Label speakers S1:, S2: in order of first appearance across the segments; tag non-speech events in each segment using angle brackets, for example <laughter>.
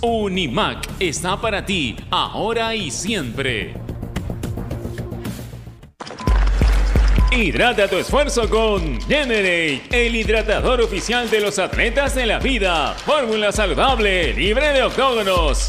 S1: Unimac está para ti, ahora y siempre. Hidrata tu esfuerzo con Generate, el hidratador oficial de los atletas de la vida. Fórmula saludable, libre de octógonos.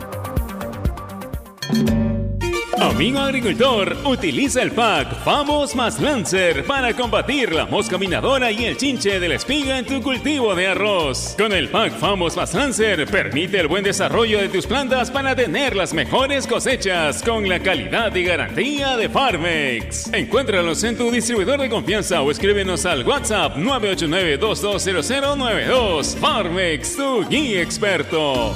S1: Amigo agricultor, utiliza el pack Famos más Lancer para combatir la mosca minadora y el chinche de la espiga en tu cultivo de arroz. Con el pack Famos más Lancer, permite el buen desarrollo de tus plantas para tener las mejores cosechas con la calidad y garantía de Farmex. Encuéntralos en tu distribuidor de confianza o escríbenos al WhatsApp 989-220092. Farmex, tu guía experto.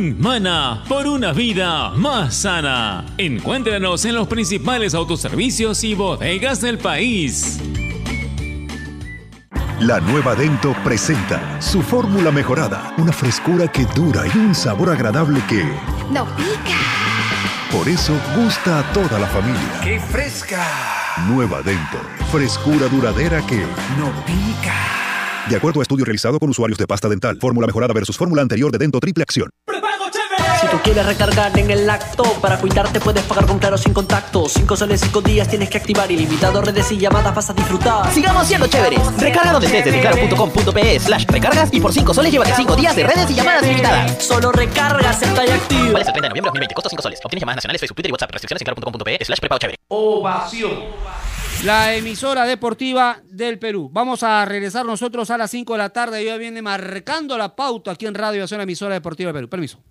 S1: Mana por una vida más sana. Encuéntranos en los principales autoservicios y bodegas del país.
S2: La nueva Dento presenta su fórmula mejorada, una frescura que dura y un sabor agradable que
S3: no pica.
S2: Por eso gusta a toda la familia.
S4: ¡Qué fresca!
S2: Nueva Dento, frescura duradera que
S4: no pica.
S2: De acuerdo a estudio realizado con usuarios de pasta dental, fórmula mejorada versus fórmula anterior de Dento Triple Acción.
S5: Si tú quieres recargar en el acto, para cuidarte puedes pagar con Claro sin contacto. Cinco soles, cinco días tienes que activar ilimitado, redes y llamadas vas a disfrutar.
S6: Sigamos siendo chéveres. Recarga donde estés desde claro.com.pe slash recargas y por 5 soles llévate 5 días de redes y llamadas ilimitadas.
S5: Solo recargas, está y activo.
S6: Vale el 30 de noviembre de 2020, costo 5 soles. Obtienes llamadas nacionales, Facebook, Twitter y WhatsApp. Restricciones en claro.com.pe slash prepago chévere.
S7: Ovación. La emisora deportiva del Perú. Vamos a regresar nosotros a las 5 de la tarde. Ya viene marcando la pauta aquí en Radio la emisora deportiva del Perú. Permiso.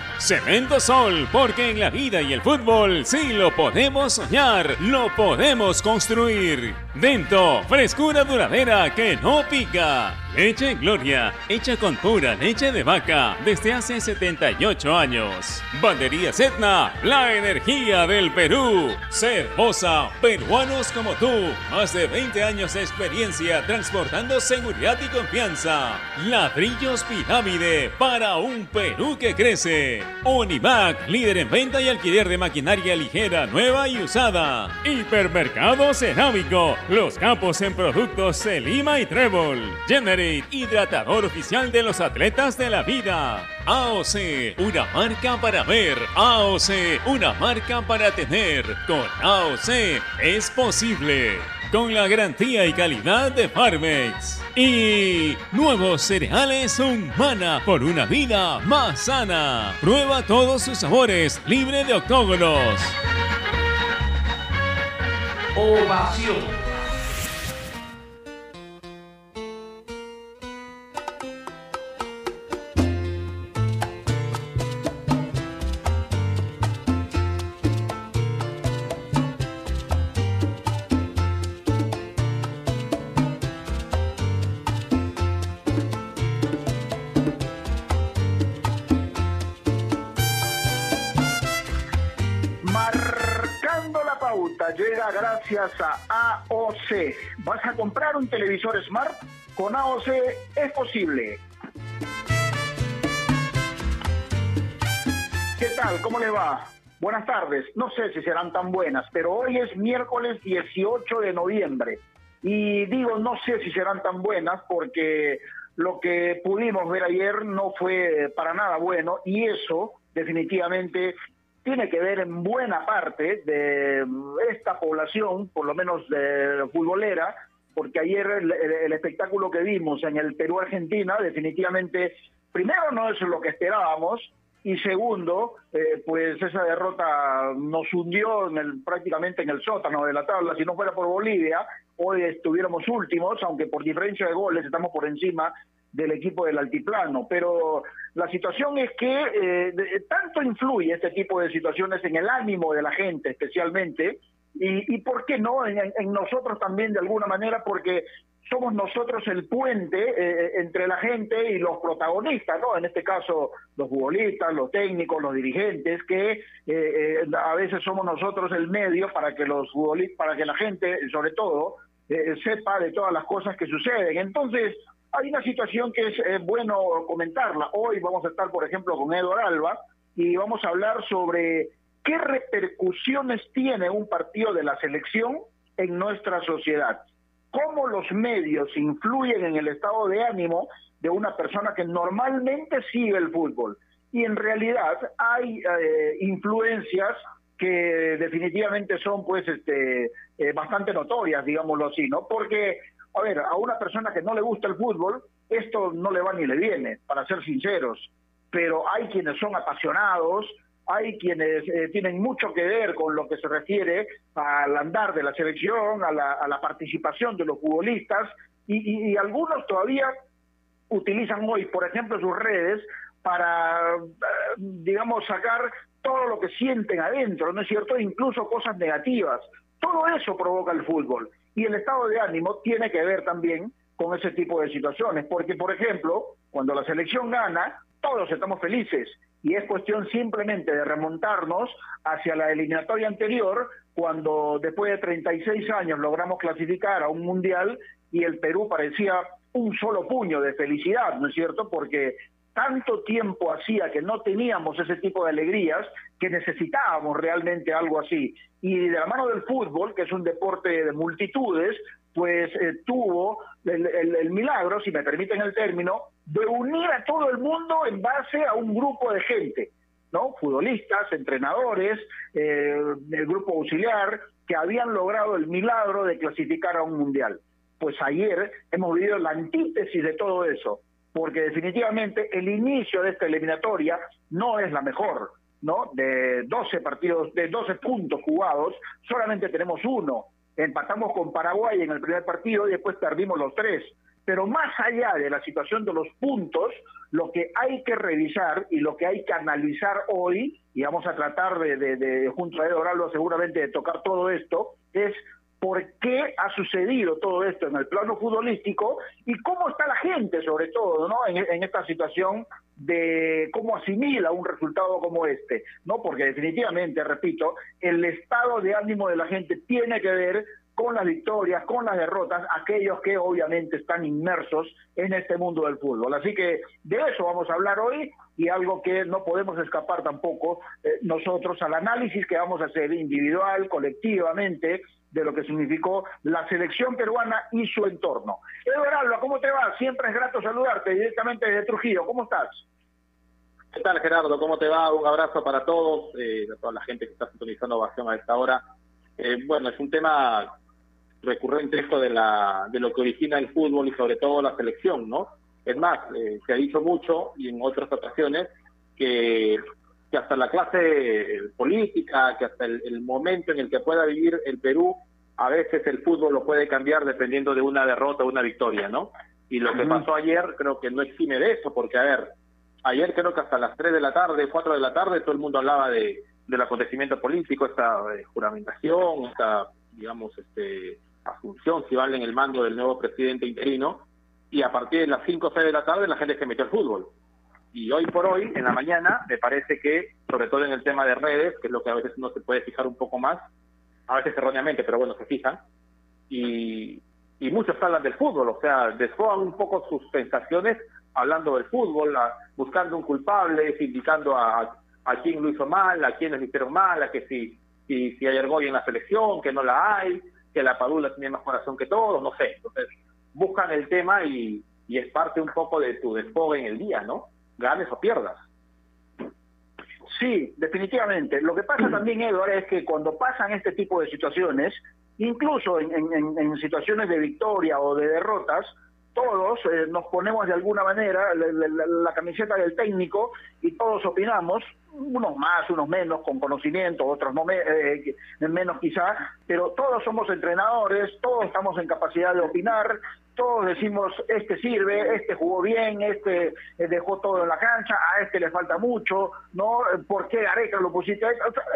S1: Cemento Sol, porque en la vida y el fútbol sí lo podemos soñar, lo podemos construir. Dento, frescura duradera que no pica. Leche Gloria, hecha con pura leche de vaca desde hace 78 años. Bandería Etna, la energía del Perú. Cervosa, peruanos como tú. Más de 20 años de experiencia transportando seguridad y confianza. Ladrillos Pirámide para un Perú que crece. Univac, líder en venta y alquiler de maquinaria ligera, nueva y usada. Hipermercado Cerámico, los campos en productos Selima y Trébol. Hidratador oficial de los atletas de la vida. AOC, una marca para ver. AOC, una marca para tener. Con AOC es posible. Con la garantía y calidad de Farmex. Y nuevos cereales Humana por una vida más sana. Prueba todos sus sabores, libre de octógonos.
S7: Ovación.
S8: Comprar un televisor Smart? Con AOC es posible. ¿Qué tal? ¿Cómo le va? Buenas tardes. No sé si serán tan buenas, pero hoy es miércoles 18 de noviembre. Y digo, no sé si serán tan buenas porque lo que pudimos ver ayer no fue para nada bueno y eso definitivamente tiene que ver en buena parte de esta población, por lo menos de futbolera, porque ayer el, espectáculo que vimos en el Perú-Argentina definitivamente, primero no es lo que esperábamos, y segundo, eh, pues esa derrota nos hundió en el, prácticamente en el sótano de la tabla. Si no fuera por Bolivia, hoy estuviéramos últimos, aunque por diferencia de goles estamos por encima del equipo del altiplano. Pero la situación es que eh, tanto influye este tipo de situaciones en el ánimo de la gente, especialmente, y, y por qué no en, nosotros también de alguna manera, porque somos nosotros el puente eh, entre la gente y los protagonistas, ¿no? En este caso, los futbolistas, los técnicos, los dirigentes, que eh, eh, a veces somos nosotros el medio para que los futbolistas, para que la gente, sobre todo, sepa de todas las cosas que suceden. Entonces, hay una situación que es bueno comentarla. Hoy vamos a estar, por ejemplo, con Eduardo Alba y vamos a hablar sobre qué repercusiones tiene un partido de la selección en nuestra sociedad cómo los medios influyen en el estado de ánimo de una persona que normalmente sigue el fútbol. Y en realidad hay eh, influencias que definitivamente son pues este eh, bastante notorias, digámoslo así, ¿no? Porque, a ver, a una persona que no le gusta el fútbol, esto no le va ni le viene, para ser sinceros. Pero hay quienes son apasionados, hay quienes eh, tienen mucho que ver con lo que se refiere al andar de la selección, a la, participación de los futbolistas, y, algunos todavía utilizan hoy, por ejemplo, sus redes para, eh, digamos, sacar todo lo que sienten adentro, ¿no es cierto? Incluso cosas negativas. Todo eso provoca el fútbol. Y el estado de ánimo tiene que ver también con ese tipo de situaciones, porque, por ejemplo, cuando la selección gana, todos estamos felices y es cuestión simplemente de remontarnos hacia la eliminatoria anterior, cuando después de 36 años logramos clasificar a un mundial y el Perú parecía un solo puño de felicidad, ¿no es cierto? Porque tanto tiempo hacía que no teníamos ese tipo de alegrías que necesitábamos realmente algo así. Y de la mano del fútbol, que es un deporte de multitudes, pues eh, tuvo el, milagro, si me permiten el término, de unir a todo el mundo en base a un grupo de gente, ¿no? Futbolistas, entrenadores, eh, el grupo auxiliar, que habían logrado el milagro de clasificar a un mundial. Pues ayer hemos vivido la antítesis de todo eso, porque definitivamente el inicio de esta eliminatoria no es la mejor, ¿no? De 12 partidos, de 12 puntos jugados, solamente tenemos uno empatamos con Paraguay en el primer partido y después perdimos los tres. Pero más allá de la situación de los puntos, lo que hay que revisar y lo que hay que analizar hoy, y vamos a tratar de, junto a Eduardo seguramente de tocar todo esto, es por qué ha sucedido todo esto en el plano futbolístico y cómo está la gente, sobre todo, ¿no? En, en, esta situación de cómo asimila un resultado como este, ¿no? Porque definitivamente, repito, el estado de ánimo de la gente tiene que ver con las victorias, con las derrotas, aquellos que obviamente están inmersos en este mundo del fútbol. Así que de eso vamos a hablar hoy y algo que no podemos escapar tampoco eh, nosotros al análisis que vamos a hacer individual, colectivamente, de lo que significó la selección peruana y su entorno. Eduardo ¿cómo te va? Siempre es grato saludarte directamente desde Trujillo. ¿Cómo estás?
S3: ¿Qué tal, Gerardo? ¿Cómo te va? Un abrazo para todos, eh, a toda la gente que está sintonizando Ovación a esta hora. Eh, bueno, es un tema recurrente esto de, la, de lo que origina el fútbol y sobre todo la selección, ¿no? Es más, eh, se ha dicho mucho y en otras ocasiones que, que hasta la clase política, que hasta el, momento en el que pueda vivir el Perú, a veces el fútbol lo puede cambiar dependiendo de una derrota o una victoria, ¿no? Y lo que pasó ayer creo que no exime de eso, porque a ver, ayer creo que hasta las 3 de la tarde, 4 de la tarde, todo el mundo hablaba de, del acontecimiento político, esta eh, juramentación, esta, digamos, este asunción, si vale, en el mando del nuevo presidente interino, y a partir de las 5 o 6 de la tarde la gente se metió al fútbol. Y hoy por hoy, en la mañana, me parece que, sobre todo en el tema de redes, que es lo que a veces uno se puede fijar un poco más, a veces erróneamente, pero bueno, se fijan, y, y muchos hablan del fútbol, o sea, desfogan un poco sus sensaciones hablando del fútbol, buscando un culpable, indicando a, a quién lo hizo mal, a quiénes lo hicieron mal, a que si, si, si hay argolla en la selección, que no la hay, que la Padula tenía más corazón que todos, no sé. Entonces, buscan el tema y, y es parte un poco de tu desfogue en el día, ¿no? Ganes o pierdas.
S8: Sí, definitivamente. Lo que pasa también, Eduardo, es que cuando pasan este tipo de situaciones, incluso en, en- en situaciones de victoria o de derrotas, todos eh, nos ponemos de alguna manera la, la- camiseta del técnico y todos opinamos, unos más, unos menos, con conocimiento, otros no me- eh, menos quizá, pero todos somos entrenadores, todos estamos en capacidad de opinar, todos decimos, este sirve, este jugó bien, este eh, dejó todo en la cancha, a este le falta mucho, ¿no? ¿Por qué Gareca lo pusiste?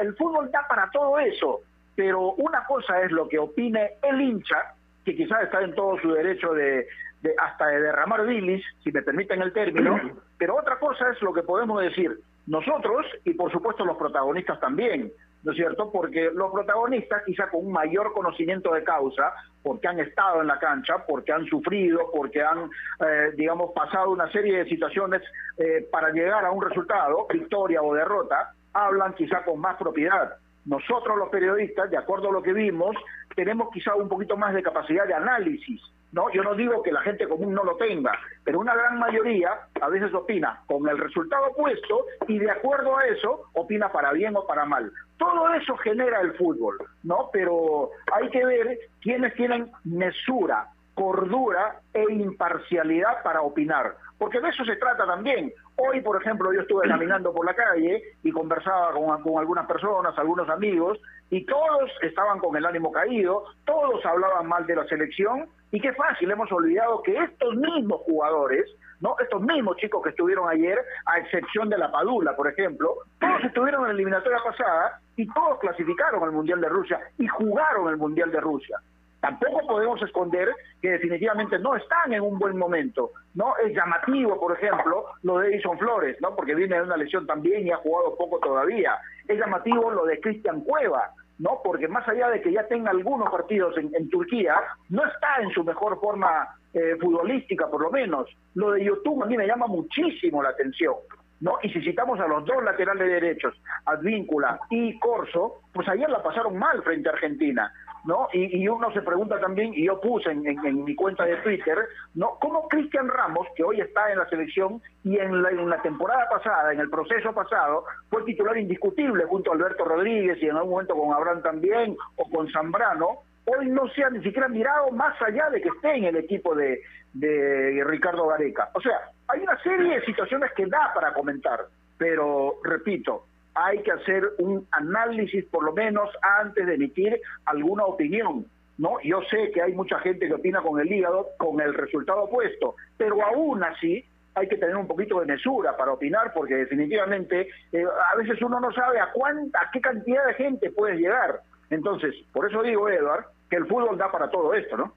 S8: el fútbol da para todo eso, pero una cosa es lo que opine el hincha, que quizás está en todo su derecho de, de- hasta de derramar bilis, si me permiten el término, pero otra cosa es lo que podemos decir nosotros y por supuesto los protagonistas también, ¿no es cierto? Porque los protagonistas quizá con un mayor conocimiento de causa, porque han estado en la cancha, porque han sufrido, porque han, eh, digamos, pasado una serie de situaciones eh, para llegar a un resultado, victoria o derrota, hablan quizá con más propiedad. Nosotros los periodistas, de acuerdo a lo que vimos, tenemos quizá un poquito más de capacidad de análisis, ¿no? Yo no digo que la gente común no lo tenga, pero una gran mayoría a veces opina con el resultado opuesto y de acuerdo a eso opina para bien o para mal. Todo eso genera el fútbol, ¿no? Pero hay que ver quiénes tienen mesura, cordura e imparcialidad para opinar, porque de eso se trata también. Hoy, por ejemplo, yo estuve caminando por la calle y conversaba con, algunas personas, algunos amigos, y todos estaban con el ánimo caído, todos hablaban mal de la selección, y qué fácil, hemos olvidado que estos mismos jugadores, ¿no? Estos mismos chicos que estuvieron ayer, a excepción de la Padula, por ejemplo, todos estuvieron en la eliminatoria pasada y todos clasificaron al Mundial de Rusia y jugaron el Mundial de Rusia. Tampoco podemos esconder que definitivamente no están en un buen momento, ¿no? Es llamativo, por ejemplo, lo de Edison Flores, ¿no? Porque viene de una lesión también y ha jugado poco todavía. Es llamativo lo de Cristian Cueva, ¿no? Porque más allá de que ya tenga algunos partidos en, Turquía, no está en su mejor forma eh, futbolística, por lo menos. Lo de YouTube a mí me llama muchísimo la atención. ¿no? Y si citamos a los dos laterales derechos, Advíncula y Corso, pues ayer la pasaron mal frente a Argentina, ¿no? Y, y uno se pregunta también, y yo puse en, en- mi cuenta de Twitter, ¿no? ¿Cómo Cristian Ramos, que hoy está en la selección y en la, en la temporada pasada, en el proceso pasado, fue titular indiscutible junto a Alberto Rodríguez y en algún momento con Abraham también, o con Zambrano, hoy no se ha ni siquiera mirado más allá de que esté en el equipo de, de Ricardo Gareca. O sea, hay una serie de situaciones que da para comentar, pero repito, hay que hacer un análisis por lo menos antes de emitir alguna opinión. ¿no? Yo sé que hay mucha gente que opina con el hígado, con el resultado opuesto, pero aún así hay que tener un poquito de mesura para opinar, porque definitivamente eh, a veces uno no sabe a cuánta, a qué cantidad de gente puede llegar. Entonces, por eso digo, Edward, que el fútbol da para todo esto, ¿no?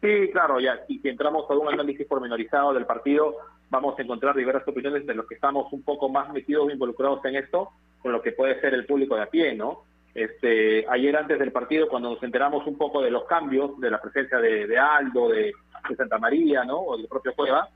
S3: Sí, claro, ya. Y si entramos a un análisis pormenorizado del partido, vamos a encontrar diversas opiniones de los que estamos un poco más metidos, involucrados en esto, con lo que puede ser el público de a pie, ¿no? Este, ayer antes del partido, cuando nos enteramos un poco de los cambios, de la presencia de, de Aldo, de, Santa María, ¿no? O del propio Cueva,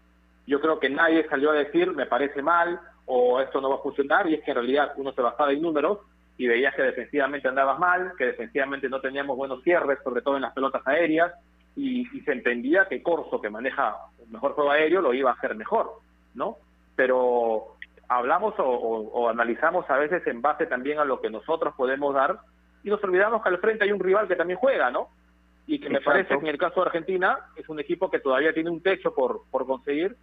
S3: yo creo que nadie salió a decir, me parece mal, o esto no va a funcionar, y es que en realidad uno se basaba en números y veías que defensivamente andabas mal, que defensivamente no teníamos buenos cierres, sobre todo en las pelotas aéreas, y, y se entendía que Corso, que maneja el mejor juego aéreo, lo iba a hacer mejor, ¿no? Pero hablamos o, o- o analizamos a veces en base también a lo que nosotros podemos dar y nos olvidamos que al frente hay un rival que también juega, ¿no? Y que me
S8: Exacto.
S3: parece que en el caso de Argentina es un equipo que todavía tiene un techo por, por conseguir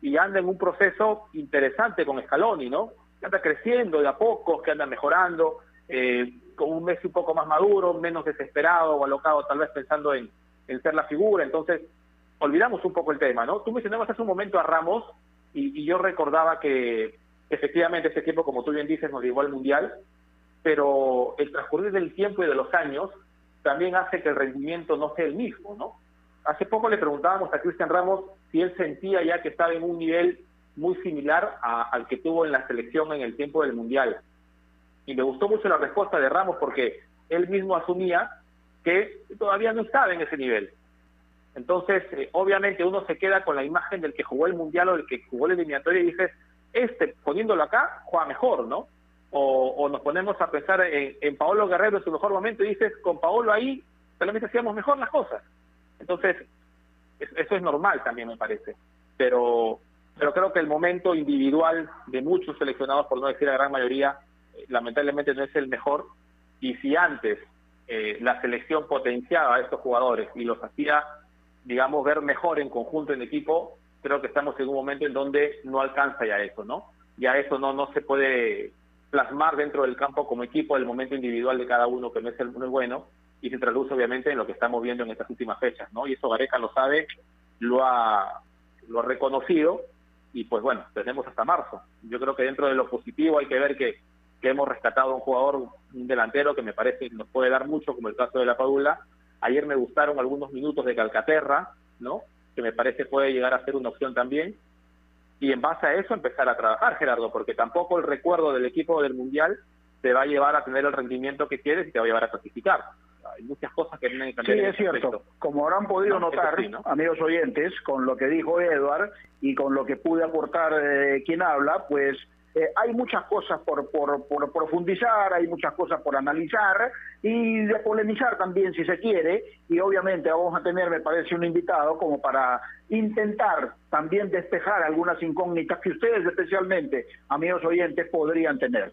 S3: y anda en un proceso interesante con Scaloni, ¿no? Que anda creciendo de a poco, que anda mejorando, eh, con un Messi un poco más maduro, menos desesperado o alocado, tal vez pensando en, en ser la figura. Entonces, olvidamos un poco el tema, ¿no? Tú mencionabas hace un momento a Ramos y, yo recordaba que efectivamente este tiempo, como tú bien dices, nos llevó al Mundial, pero el transcurrir del tiempo y de los años también hace que el rendimiento no sea el mismo, ¿no? Hace poco le preguntábamos a Cristian Ramos si él sentía ya que estaba en un nivel muy similar a- al que tuvo en la selección en el tiempo del Mundial. Y me gustó mucho la respuesta de Ramos porque él mismo asumía que todavía no estaba en ese nivel. Entonces, eh, obviamente uno se queda con la imagen del que jugó el Mundial o del que jugó la eliminatoria y dices, este, poniéndolo acá, juega mejor, ¿no? O, nos ponemos a pensar en, en Paolo Guerrero en su mejor momento y dices, con Paolo ahí solamente hacíamos mejor las cosas. Entonces, eso es normal también me parece. Pero, pero creo que el momento individual de muchos seleccionados, por no decir la gran mayoría, eh, lamentablemente no es el mejor. Y si antes eh, la selección potenciaba a estos jugadores y los hacía, digamos, ver mejor en conjunto en equipo, creo que estamos en un momento en donde no alcanza ya eso, ¿no? Ya eso no, no se puede plasmar dentro del campo como equipo el momento individual de cada uno, que no es el muy bueno, y se traduce obviamente en lo que estamos viendo en estas últimas fechas, ¿no? Y eso Gareca lo sabe, lo ha, lo ha reconocido, y pues bueno, tenemos hasta marzo. Yo creo que dentro de lo positivo hay que ver que, que hemos rescatado a un jugador, un delantero que me parece nos puede dar mucho, como el caso de la Padula. Ayer me gustaron algunos minutos de Calcaterra, ¿no? Que me parece puede llegar a ser una opción también. Y en base a eso empezar a trabajar, Gerardo, porque tampoco el recuerdo del equipo del Mundial te va a llevar a tener el rendimiento que quieres y te va a llevar a clasificar hay muchas cosas que tienen que cambiar.
S8: Sí, es cierto. Como habrán podido notar, amigos oyentes, con lo que dijo Edward y con lo que pude aportar eh, quien habla, pues eh, hay muchas cosas por, por, por, profundizar, hay muchas cosas por analizar y de polemizar también si se quiere y obviamente vamos a tener, me parece, un invitado como para intentar también despejar algunas incógnitas que ustedes especialmente, amigos oyentes, podrían tener.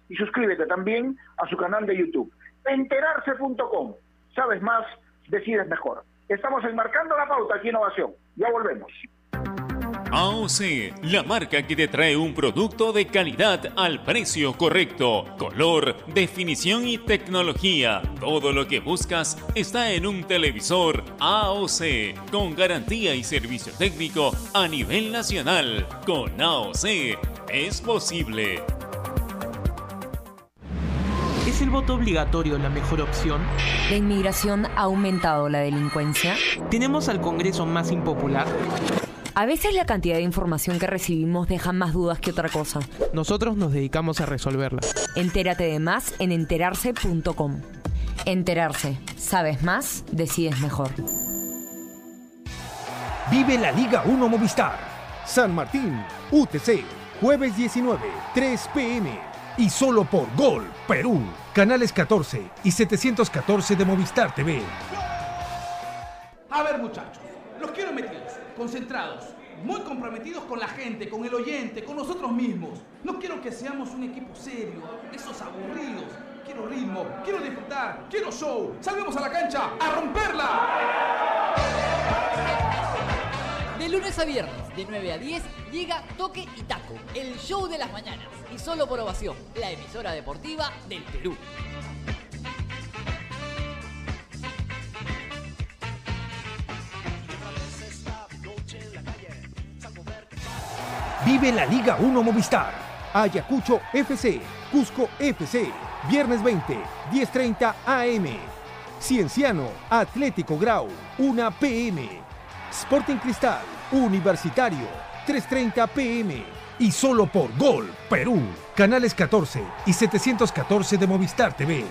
S8: y suscríbete también a su canal de YouTube. Enterarse.com. Sabes más, decides mejor. Estamos enmarcando la pauta aquí Innovación. Ya volvemos.
S1: AOC, la marca que te trae un producto de calidad al precio correcto, color, definición y tecnología. Todo lo que buscas está en un televisor AOC, con garantía y servicio técnico a nivel nacional. Con AOC es posible.
S9: ¿Es el voto obligatorio la mejor opción?
S10: ¿La inmigración ha aumentado la delincuencia?
S9: ¿Tenemos al Congreso más impopular?
S10: A veces la cantidad de información que recibimos deja más dudas que otra cosa.
S9: Nosotros nos dedicamos a resolverla.
S10: Entérate de más en enterarse.com. Enterarse. Sabes más, decides mejor.
S11: Vive la Liga 1 Movistar. San Martín, UTC. Jueves 19, 3 pm. Y solo por Gol, Perú. Canales 14 y 714 de Movistar TV.
S12: A ver muchachos, los quiero metidos concentrados, muy comprometidos con la gente, con el oyente, con nosotros mismos. No quiero que seamos un equipo serio, esos aburridos. Quiero ritmo, quiero disfrutar, quiero show. Salgamos a la cancha a romperla.
S13: De lunes a viernes, de 9 a 10, llega Toque y Taco, el show de las mañanas. Y solo por ovación, la emisora deportiva del Perú.
S11: Vive la Liga 1 Movistar. Ayacucho FC, Cusco FC, viernes 20, 10.30 AM. Cienciano, Atlético Grau, 1 PM. Sporting Cristal, Universitario, 3.30 PM. Y solo por Gol, Perú, canales 14 y 714 de Movistar TV.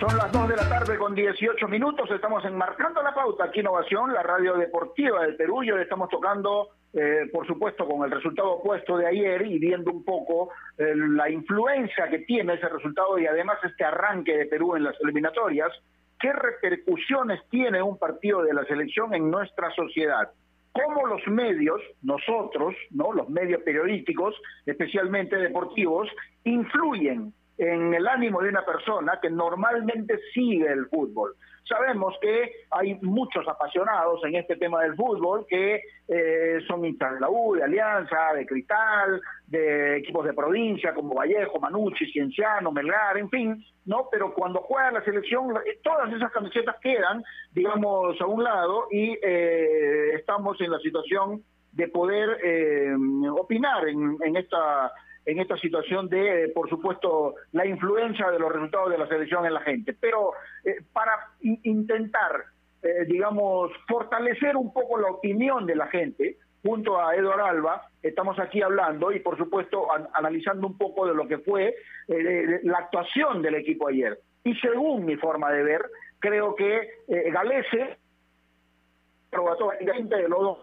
S8: Son las 2 de la tarde con 18 minutos. Estamos enmarcando la pauta aquí Innovación, la radio deportiva del Perú. Y hoy estamos tocando, eh, por supuesto, con el resultado opuesto de ayer y viendo un poco eh, la influencia que tiene ese resultado y además este arranque de Perú en las eliminatorias. ¿Qué repercusiones tiene un partido de la selección en nuestra sociedad? cómo los medios, nosotros, ¿no? los medios periodísticos, especialmente deportivos, influyen en el ánimo de una persona que normalmente sigue el fútbol. Sabemos que hay muchos apasionados en este tema del fútbol que eh, son hinchas de la U, de Alianza, de Cristal, de equipos de provincia como Vallejo, Manucci, Cienciano, Melgar, en fin, ¿no? Pero cuando juega la selección, eh, todas esas camisetas quedan, digamos, a un lado y eh, estamos en la situación de poder eh, opinar en, en esta en esta situación de, eh, por supuesto, la influencia de los resultados de la selección en la gente. Pero eh, para in- intentar, eh, digamos, fortalecer un poco la opinión de la gente, junto a Eduardo Alba, estamos aquí hablando y, por supuesto, an- analizando un poco de lo que fue eh, la actuación del equipo ayer. Y según mi forma de ver, creo que eh, Galese probó de los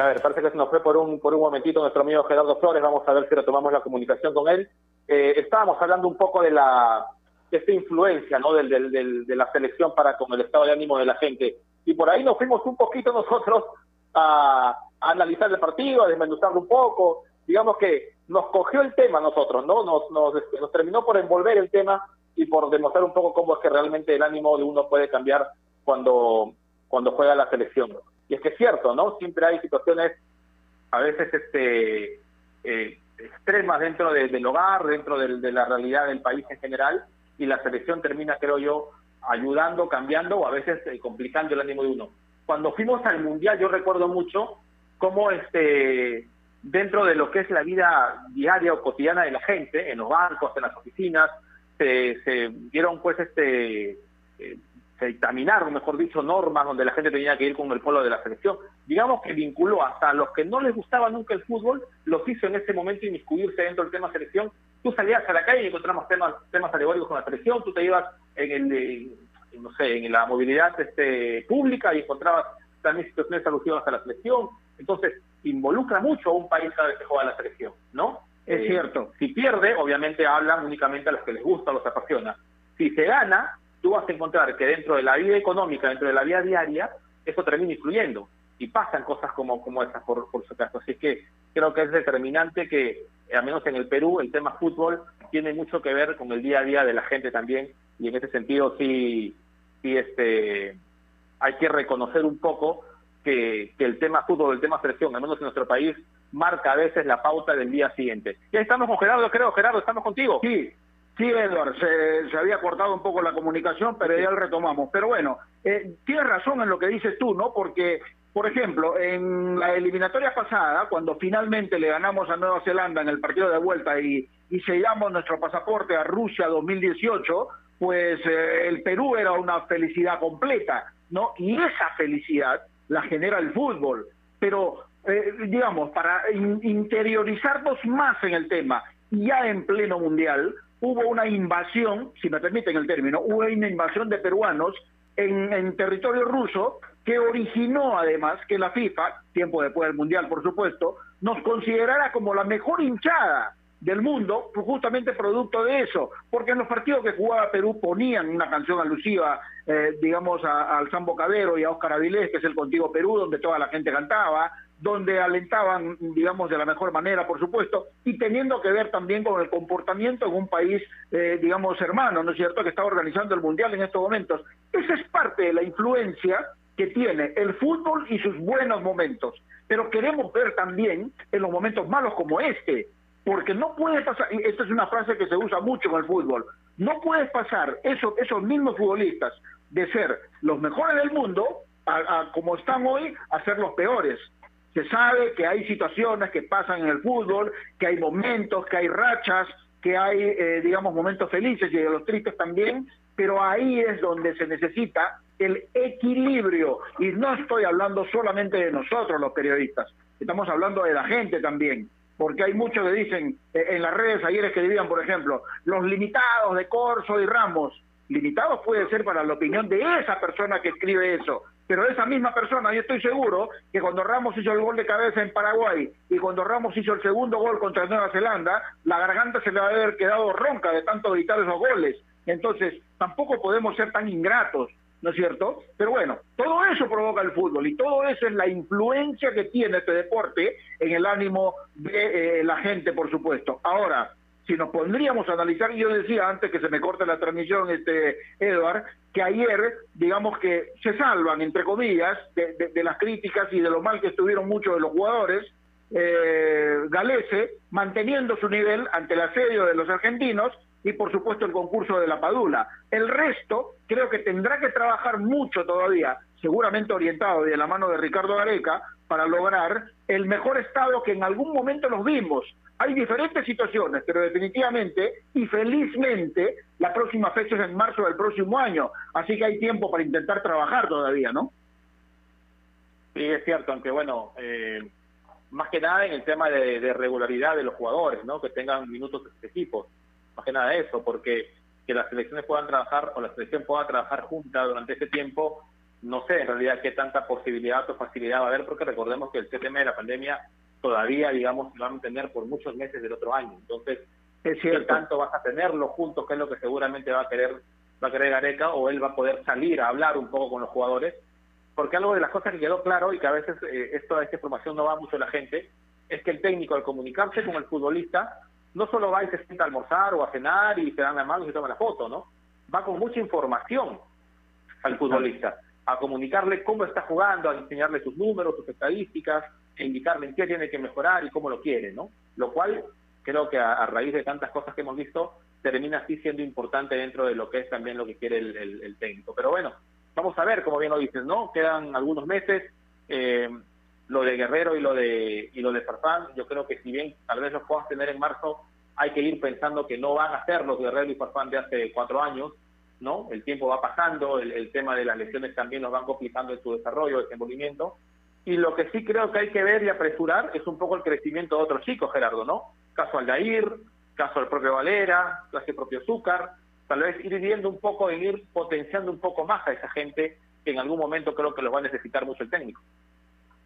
S3: a ver, parece que se nos fue por un, por un momentito nuestro amigo Gerardo Flores, vamos a ver si retomamos la comunicación con él. Eh, estábamos hablando un poco de la de esta influencia ¿no? del, del- de la selección para con el estado de ánimo de la gente. Y por ahí nos fuimos un poquito nosotros a, a analizar el partido, a desmenuzarlo un poco. Digamos que nos cogió el tema nosotros, ¿no? Nos, nos, este, nos terminó por envolver el tema y por demostrar un poco cómo es que realmente el ánimo de uno puede cambiar cuando, cuando juega la selección. Y es que es cierto, ¿no? Siempre hay situaciones a veces este eh, extremas dentro de- del hogar, dentro de la realidad del país en general, y la selección termina, creo yo, ayudando, cambiando o a veces eh, complicando el ánimo de uno. Cuando fuimos al Mundial, yo recuerdo mucho cómo este dentro de lo que es la vida diaria o cotidiana de la gente, en los bancos, en las oficinas, se, se dieron pues este eh, se dictaminaron, mejor dicho, normas donde la gente tenía que ir con el polo de la selección. Digamos que vinculó hasta a los que no les gustaba nunca el fútbol, los hizo en ese momento inmiscuirse dentro del tema selección. Tú salías a la calle y encontramos temas, temas alegóricos con la selección, tú te ibas en el, no sé, en la movilidad este, pública y encontrabas también situaciones alusivas a la selección. Entonces, involucra mucho a un país cada vez que juega la selección, ¿no?
S8: Es
S3: Eh,
S8: cierto.
S3: Si pierde, obviamente hablan únicamente a los que les gusta, los apasiona. Si se gana, tú vas a encontrar que dentro de la vida económica, dentro de la vida diaria, eso termina influyendo. Y pasan cosas como, como esas, por, su caso. Así que creo que es determinante que, eh, al menos en el Perú, el tema fútbol tiene mucho que ver con el día a día de la gente también. Y en ese sentido, sí, sí este, hay que reconocer un poco que, que el tema fútbol, el tema selección, al menos en nuestro país, marca a veces la pauta del día siguiente. Ya estamos con Gerardo, creo. Gerardo, ¿estamos contigo?
S8: Sí, sí, Edward, se, se había cortado un poco la comunicación, pero ya lo retomamos. Pero bueno, eh, tienes razón en lo que dices tú, ¿no? Porque, por ejemplo, en la eliminatoria pasada, cuando finalmente le ganamos a Nueva Zelanda en el partido de vuelta y, y sellamos nuestro pasaporte a Rusia 2018, pues eh, el Perú era una felicidad completa, ¿no? Y esa felicidad la genera el fútbol. Pero, eh, digamos, para in- interiorizarnos más en el tema, ya en pleno mundial, hubo una invasión, si me permiten el término, hubo una invasión de peruanos en, en territorio ruso que originó además que la FIFA, tiempo después del mundial por supuesto, nos considerara como la mejor hinchada del mundo, justamente producto de eso, porque en los partidos que jugaba Perú ponían una canción alusiva, eh, digamos, al Sambo Cabero y a Óscar Avilés, que es el Contigo Perú, donde toda la gente cantaba, donde alentaban, digamos, de la mejor manera, por supuesto, y teniendo que ver también con el comportamiento en un país, eh, digamos, hermano, ¿no es cierto?, que está organizando el Mundial en estos momentos. Esa es parte de la influencia que tiene el fútbol y sus buenos momentos, pero queremos ver también en los momentos malos como este, porque no puede pasar, y esta es una frase que se usa mucho en el fútbol, no puede pasar esos, mismos futbolistas de ser los mejores del mundo, a- como están hoy, a ser los peores. Se sabe que hay situaciones que pasan en el fútbol, que hay momentos, que hay rachas, que hay, eh, digamos, momentos felices y de los tristes también, pero ahí es donde se necesita el equilibrio. Y no estoy hablando solamente de nosotros los periodistas, estamos hablando de la gente también. Porque hay muchos que dicen eh, en las redes ayer escribían, por ejemplo, los limitados de Corso y Ramos. Limitados puede ser para la opinión de esa persona que escribe eso, pero esa misma persona, yo estoy seguro que cuando Ramos hizo el gol de cabeza en Paraguay y cuando Ramos hizo el segundo gol contra Nueva Zelanda, la garganta se le va a haber quedado ronca de tanto gritar esos goles. Entonces, tampoco podemos ser tan ingratos, ¿no es cierto? Pero bueno, todo eso provoca el fútbol y todo eso es la influencia que tiene este deporte en el ánimo de eh, la gente, por supuesto. Ahora, si nos pondríamos a analizar, yo decía antes que se me corte la transmisión, este Edward, que ayer, digamos que se salvan, entre comillas, de, las críticas y de lo mal que estuvieron muchos de los jugadores, eh, Galese, manteniendo su nivel ante el asedio de los argentinos y por supuesto el concurso de la Padula. El resto creo que tendrá que trabajar mucho todavía, seguramente orientado y de la mano de Ricardo Gareca, para lograr el mejor estado que en algún momento los vimos. Hay diferentes situaciones, pero definitivamente y felizmente la próxima fecha es en marzo del próximo año, así que hay tiempo para intentar trabajar todavía, ¿no?
S3: Sí, es cierto, aunque bueno, eh, más que nada en el tema de, regularidad de los jugadores, ¿no? Que tengan minutos equipos, más que nada eso, porque que las selecciones puedan trabajar o la selección pueda trabajar junta durante ese tiempo no sé en realidad qué tanta posibilidad o facilidad va a haber, porque recordemos que el tema de la pandemia todavía, digamos, se va a mantener por muchos meses del otro año. Entonces, es ¿qué tanto vas a tenerlo juntos? ¿Qué es lo que seguramente va a querer va a querer Gareca? O él va a poder salir a hablar un poco con los jugadores. Porque algo de las cosas que quedó claro, y que a veces eh, esto, esta información no va mucho a la gente, es que el técnico al comunicarse con el futbolista no solo va y se sienta a almorzar o a cenar y se dan las manos y se toma la foto, ¿no? Va con mucha información al futbolista a comunicarle cómo está jugando, a enseñarle sus números, sus estadísticas, e indicarle en qué tiene que mejorar y cómo lo quiere, ¿no? Lo cual creo que a, raíz de tantas cosas que hemos visto, termina así siendo importante dentro de lo que es también lo que quiere el, técnico. Pero bueno, vamos a ver, como bien lo dices, ¿no? Quedan algunos meses. Eh, lo de Guerrero y lo de y lo de Farfán, yo creo que si bien tal vez los puedas tener en marzo, hay que ir pensando que no van a ser los Guerrero y Farfán de hace cuatro años, ¿no? El tiempo va pasando, el, tema de las lesiones también nos van complicando en su desarrollo, desenvolvimiento. Y lo que sí creo que hay que ver y apresurar es un poco el crecimiento de otros chicos, Gerardo, ¿no? Caso Aldair, caso del propio Valera, caso del propio Zúcar, tal vez ir viendo un poco, en ir potenciando un poco más a esa gente que en algún momento creo que los va a necesitar mucho el técnico.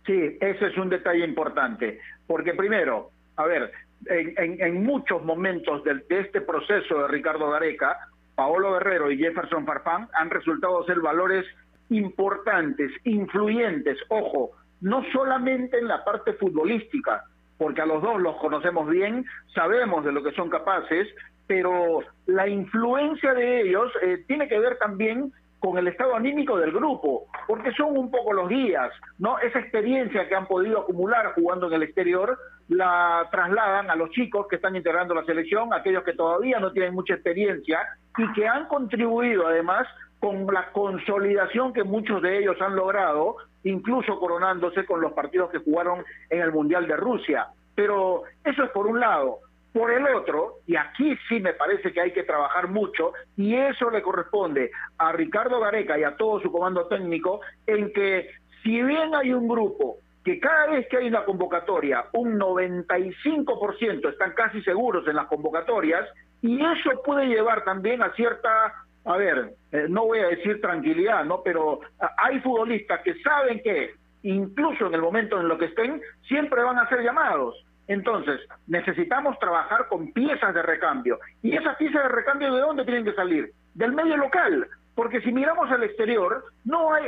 S8: Sí, ese es un detalle importante, porque primero, a ver, en, muchos momentos de, de, este proceso de Ricardo Gareca, Paolo Guerrero y Jefferson Farfán han resultado ser valores importantes, influyentes, ojo, no solamente en la parte futbolística, porque a los dos los conocemos bien, sabemos de lo que son capaces, pero la influencia de ellos eh, tiene que ver también con el estado anímico del grupo, porque son un poco los guías, ¿no? Esa experiencia que han podido acumular jugando en el exterior la trasladan a los chicos que están integrando la selección, aquellos que todavía no tienen mucha experiencia y que han contribuido además con la consolidación que muchos de ellos han logrado, incluso coronándose con los partidos que jugaron en el Mundial de Rusia. Pero eso es por un lado. Por el otro, y aquí sí me parece que hay que trabajar mucho, y eso le corresponde a Ricardo Gareca y a todo su comando técnico, en que si bien hay un grupo que cada vez que hay una convocatoria, un 95% están casi seguros en las convocatorias, y eso puede llevar también a cierta, a ver, eh, no voy a decir tranquilidad, ¿no? Pero hay futbolistas que saben que incluso en el momento en lo que estén, siempre van a ser llamados. Entonces, necesitamos trabajar con piezas de recambio. ¿Y esas piezas de recambio de dónde tienen que salir? Del medio local. Porque si miramos al exterior, no hay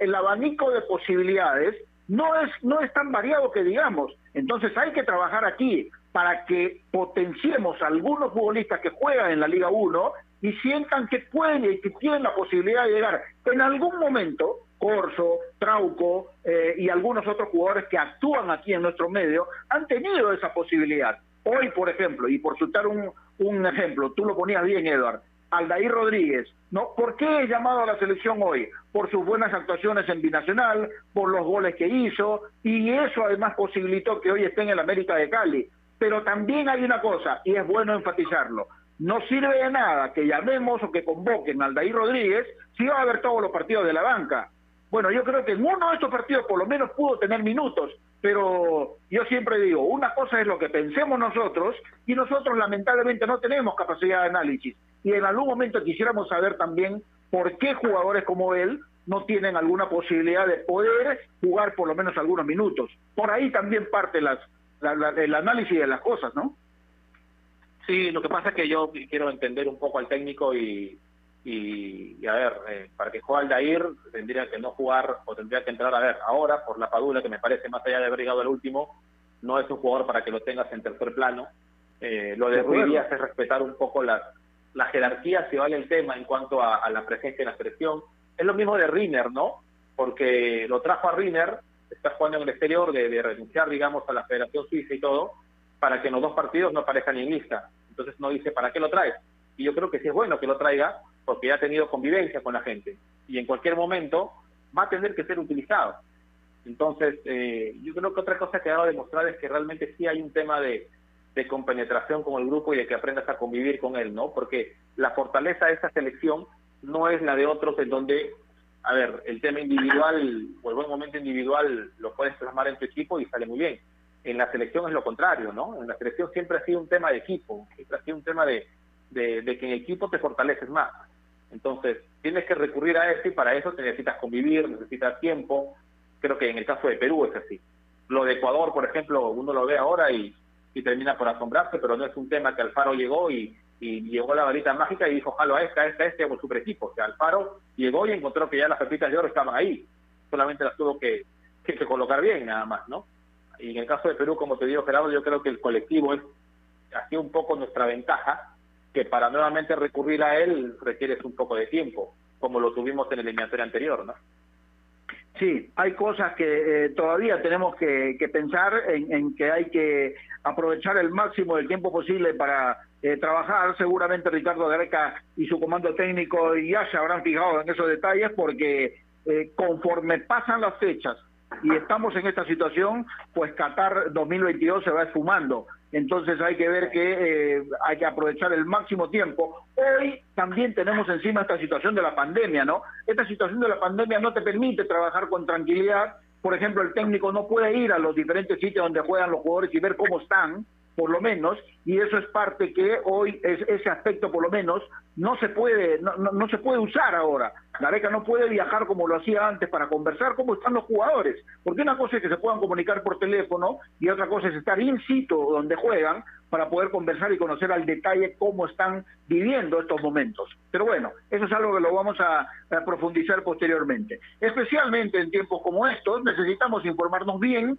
S8: el abanico de posibilidades no es, no es tan variado que digamos. Entonces hay que trabajar aquí para que potenciemos a algunos futbolistas que juegan en la Liga 1 y sientan que pueden y que tienen la posibilidad de llegar en algún momento, Corso, Trauco eh, y algunos otros jugadores que actúan aquí en nuestro medio, han tenido esa posibilidad. Hoy, por ejemplo, y por citar un, ejemplo, tú lo ponías bien, Eduard, Aldair Rodríguez, ¿no? ¿Por qué es llamado a la selección hoy? Por sus buenas actuaciones en Binacional, por los goles que hizo, y eso además posibilitó que hoy esté en el América de Cali. Pero también hay una cosa, y es bueno enfatizarlo, no sirve de nada que llamemos o que convoquen al Aldair Rodríguez si va a haber todos los partidos de la banca. Bueno, yo creo que en uno de estos partidos por lo menos pudo tener minutos, pero yo siempre digo, una cosa es lo que pensemos nosotros y nosotros lamentablemente no tenemos capacidad de análisis. Y en algún momento quisiéramos saber también por qué jugadores como él no tienen alguna posibilidad de poder jugar por lo menos algunos minutos. Por ahí también parte las, el análisis de las cosas, ¿no?
S3: Sí, lo que pasa es que yo quiero entender un poco al técnico y, y, a ver, eh, para que juegue Aldair tendría que no jugar o tendría que entrar a ver ahora por la Padula, que me parece más allá de haber llegado al último, no es un jugador para que lo tengas en tercer plano. Eh, lo de Ruiz Díaz es respetar un poco la, la jerarquía, si vale el tema, en cuanto a, la presencia y la expresión. Es lo mismo de Riner, ¿no? Porque lo trajo a Riner, está jugando en el exterior, de, renunciar, digamos, a la Federación Suiza y todo, para que en los dos partidos no aparezca ni en lista. Entonces no dice, ¿para qué lo traes? Y yo creo que sí es bueno que lo traiga, porque ya ha tenido convivencia con la gente. Y en cualquier momento va a tener que ser utilizado. Entonces, eh, yo creo que otra cosa que ha dado a demostrar es que realmente sí hay un tema de, de compenetración con el grupo y de que aprendas a convivir con él, ¿no? Porque la fortaleza de esa selección no es la de otros en donde, a ver, el tema individual o el buen momento individual lo puedes plasmar en tu equipo y sale muy bien. En la selección es lo contrario, ¿no? En la selección siempre ha sido un tema de equipo, siempre ha sido un tema de, de, que en equipo te fortaleces más. Entonces, tienes que recurrir a eso y para eso te necesitas convivir, necesitas tiempo. Creo que en el caso de Perú es así. Lo de Ecuador, por ejemplo, uno lo ve ahora y termina por asombrarse, pero no es un tema que Alfaro llegó y, y llegó la varita mágica y dijo, jalo a esta, esta, este, por super equipo. O sea, Alfaro llegó y encontró que ya las pepitas de oro estaban ahí. Solamente las tuvo que, que, colocar bien, nada más, ¿no? Y en el caso de Perú, como te digo, Gerardo, yo creo que el colectivo es así un poco nuestra ventaja, que para nuevamente recurrir a él requieres un poco de tiempo, como lo tuvimos en el eliminatorio anterior, ¿no?
S8: Sí, hay cosas que eh, todavía tenemos que, pensar en, que hay que aprovechar el máximo del tiempo posible para eh, trabajar. Seguramente Ricardo Greca y su comando técnico ya se habrán fijado en esos detalles porque eh, conforme pasan las fechas y estamos en esta situación, pues Qatar 2022 se va esfumando. Entonces hay que ver que eh, hay que aprovechar el máximo tiempo. Hoy también tenemos encima esta situación de la pandemia, ¿no? Esta situación de la pandemia no te permite trabajar con tranquilidad. Por ejemplo, el técnico no puede ir a los diferentes sitios donde juegan los jugadores y ver cómo están por lo menos, y eso es parte que hoy es, ese aspecto por lo menos no se puede no, no, se puede usar ahora. La beca no puede viajar como lo hacía antes para conversar cómo están los jugadores, porque una cosa es que se puedan comunicar por teléfono y otra cosa es estar in situ donde juegan para poder conversar y conocer al detalle cómo están viviendo estos momentos. Pero bueno, eso es algo que lo vamos a profundizar posteriormente. Especialmente en tiempos como estos necesitamos informarnos bien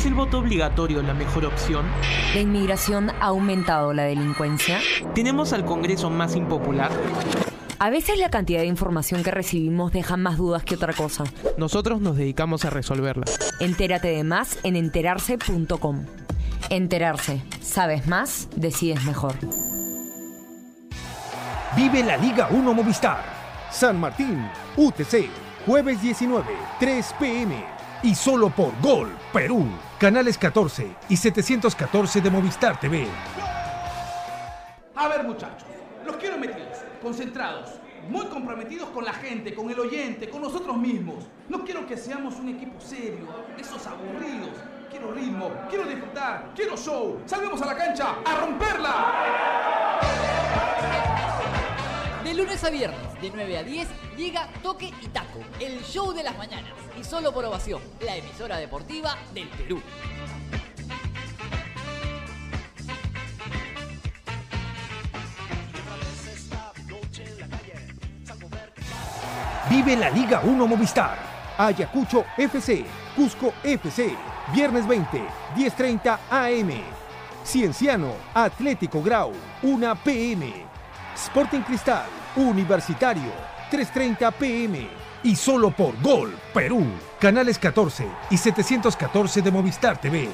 S9: ¿Es el voto obligatorio la mejor opción?
S10: ¿La inmigración ha aumentado la delincuencia?
S9: ¿Tenemos al Congreso más impopular?
S10: A veces la cantidad de información que recibimos deja más dudas que otra cosa.
S9: Nosotros nos dedicamos a resolverla.
S10: Entérate de más en enterarse.com. Enterarse. Sabes más, decides mejor.
S11: Vive la Liga 1 Movistar. San Martín, UTC. Jueves 19, 3 pm. Y solo por Gol, Perú canales 14 y 714 de Movistar TV.
S12: A ver muchachos, los quiero metidos, concentrados, muy comprometidos con la gente, con el oyente, con nosotros mismos. No quiero que seamos un equipo serio, esos aburridos. Quiero ritmo, quiero disfrutar, quiero show. Salvemos a la cancha a romperla.
S13: De lunes a viernes de 9 a 10 llega Toque y Taco, el show de las mañanas. Y solo por ovación, la emisora deportiva del Perú.
S11: Vive la Liga 1 Movistar. Ayacucho FC, Cusco FC, viernes 20, 10.30 AM. Cienciano, Atlético Grau, 1 PM. Sporting Cristal, Universitario, 3.30 PM. Y solo por Gol, Perú, canales 14 y 714 de Movistar TV.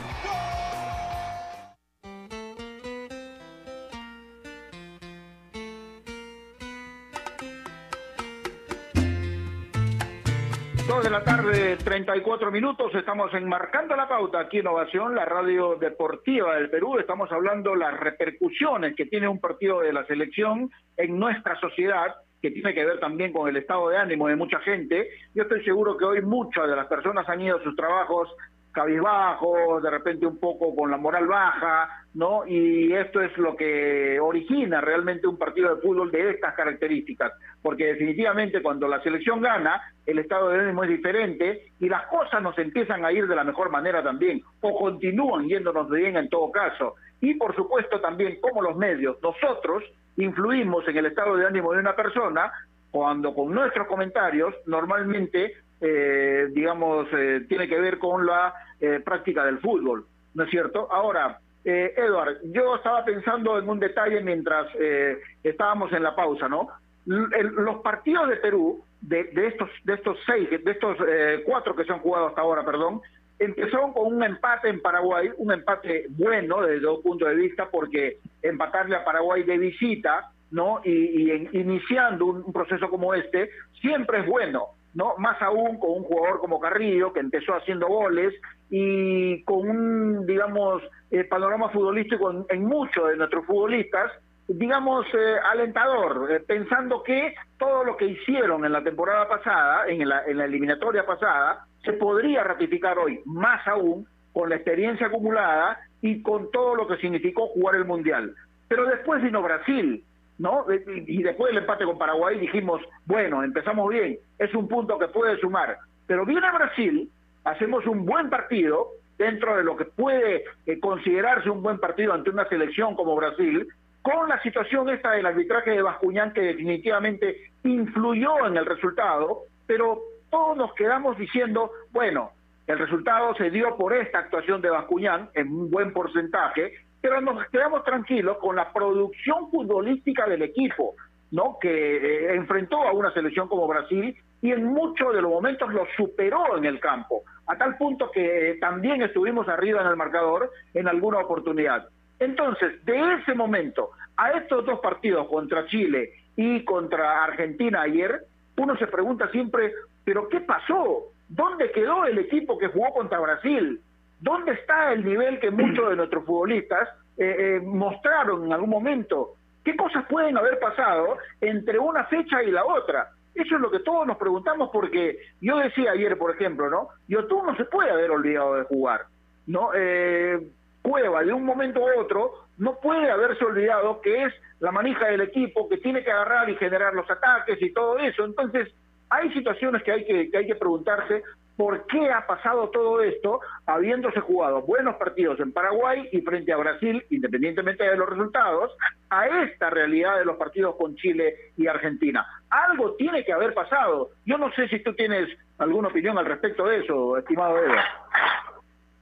S8: Tarde, 34 minutos, estamos enmarcando la pauta aquí en Ovación, la radio deportiva del Perú. Estamos hablando las repercusiones que tiene un partido de la selección en nuestra sociedad, que tiene que ver también con el estado de ánimo de mucha gente. Yo estoy seguro que hoy muchas de las personas han ido a sus trabajos cabizbajos, de repente un poco con la moral baja, ¿no? Y esto es lo que origina realmente un partido de fútbol de estas características, porque definitivamente cuando la selección gana, el estado de ánimo es diferente y las cosas nos empiezan a ir de la mejor manera también, o continúan yéndonos bien en todo caso. Y por supuesto también como los medios, nosotros influimos en el estado de ánimo de una persona cuando con nuestros comentarios normalmente eh, digamos, eh, tiene que ver con la eh, práctica del fútbol, ¿no es cierto? Ahora, eh, Edward, yo estaba pensando en un detalle mientras eh, estábamos en la pausa, ¿no? El- los partidos de Perú, de, de estos de estos seis, de estos eh, cuatro que se han jugado hasta ahora, perdón, empezaron con un empate en Paraguay, un empate bueno desde dos puntos de vista, porque empatarle a Paraguay de visita, ¿no? Y, y en- iniciando un, un proceso como este, siempre es bueno, ¿no? Más aún con un jugador como Carrillo, que empezó haciendo goles, y con un, digamos, eh, panorama futbolístico en, muchos de nuestros futbolistas, digamos, eh, alentador, eh, pensando que todo lo que hicieron en la temporada pasada, en la, en la eliminatoria pasada, se podría ratificar hoy, más aún con la experiencia acumulada y con todo lo que significó jugar el Mundial. Pero después vino Brasil, ¿no? Y después del empate con Paraguay dijimos, bueno, empezamos bien, es un punto que puede sumar. Pero viene Brasil, hacemos un buen partido, dentro de lo que puede eh, considerarse un buen partido ante una selección como Brasil, con la situación esta del arbitraje de Bascuñán que definitivamente influyó en el resultado, pero todos nos quedamos diciendo, bueno, el resultado se dio por esta actuación de Bascuñán en un buen porcentaje, pero nos quedamos tranquilos con la producción futbolística del equipo, ¿no? Que eh, enfrentó a una selección como Brasil y en muchos de los momentos lo superó en el campo, a tal punto que también estuvimos arriba en el marcador en alguna oportunidad. Entonces, de ese momento a estos dos partidos contra Chile y contra Argentina ayer, uno se pregunta siempre, ¿pero qué pasó? ¿Dónde quedó el equipo que jugó contra Brasil? ¿Dónde está el nivel que muchos de nuestros futbolistas eh, eh, mostraron en algún momento? ¿Qué cosas pueden haber pasado entre una fecha y la otra? Eso es lo que todos nos preguntamos porque yo decía ayer, por ejemplo, ¿no? YouTube no se puede haber olvidado de jugar, ¿no? Eh, Cueva, de un momento a otro, no puede haberse olvidado que es la manija del equipo, que tiene que agarrar y generar los ataques y todo eso. Entonces, hay situaciones que hay que, que hay que preguntarse por qué ha pasado todo esto habiéndose jugado buenos partidos en Paraguay y frente a Brasil, independientemente de los resultados, a esta realidad de los partidos con Chile y Argentina. Algo tiene que haber pasado. Yo no sé si tú tienes alguna opinión al respecto de eso, estimado Eva.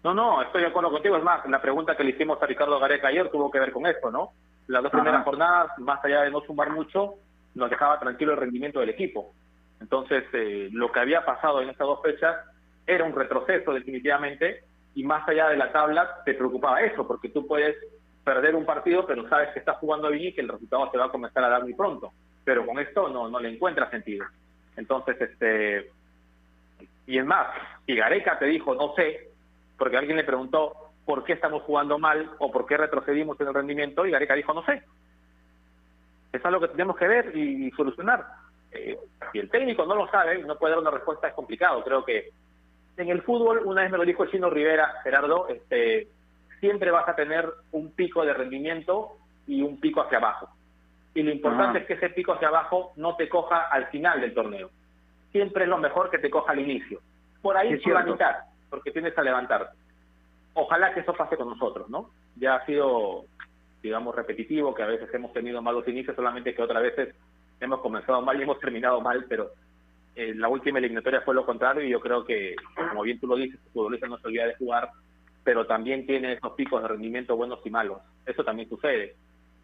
S3: No, no, estoy de acuerdo contigo. Es más, la pregunta que le hicimos a Ricardo Gareca ayer tuvo que ver con esto, ¿no? Las dos primeras jornadas, más allá de no sumar mucho, nos dejaba tranquilo el rendimiento del equipo. Entonces, eh, lo que había pasado en estas dos fechas era un retroceso definitivamente y más allá de la tabla te preocupaba eso, porque tú puedes perder un partido, pero sabes que estás jugando bien y que el resultado se va a comenzar a dar muy pronto. Pero con esto no, no le encuentra sentido. Entonces, este, y es más, y Gareca te dijo, no sé, porque alguien le preguntó por qué estamos jugando mal o por qué retrocedimos en el rendimiento, y Gareca dijo, no sé. Es algo que tenemos que ver y, y solucionar. Eh, si el técnico no lo sabe no puede dar una respuesta, es complicado. Creo que en el fútbol, una vez me lo dijo el chino Rivera, Gerardo, este, siempre vas a tener un pico de rendimiento y un pico hacia abajo. Y lo importante
S8: Ajá.
S3: es que ese pico hacia abajo no te coja al final del torneo. Siempre es lo mejor que te coja al inicio. Por ahí por la
S8: cierto.
S3: mitad, porque tienes a levantarte. Ojalá que eso pase con nosotros, ¿no? Ya ha sido, digamos, repetitivo, que a veces hemos tenido malos inicios, solamente que otras veces hemos comenzado mal y hemos terminado mal, pero eh, la última eliminatoria fue lo contrario y yo creo que, como bien tú lo dices, el futbolista no se olvida de jugar, pero también tiene esos picos de rendimiento buenos y malos. Eso también sucede.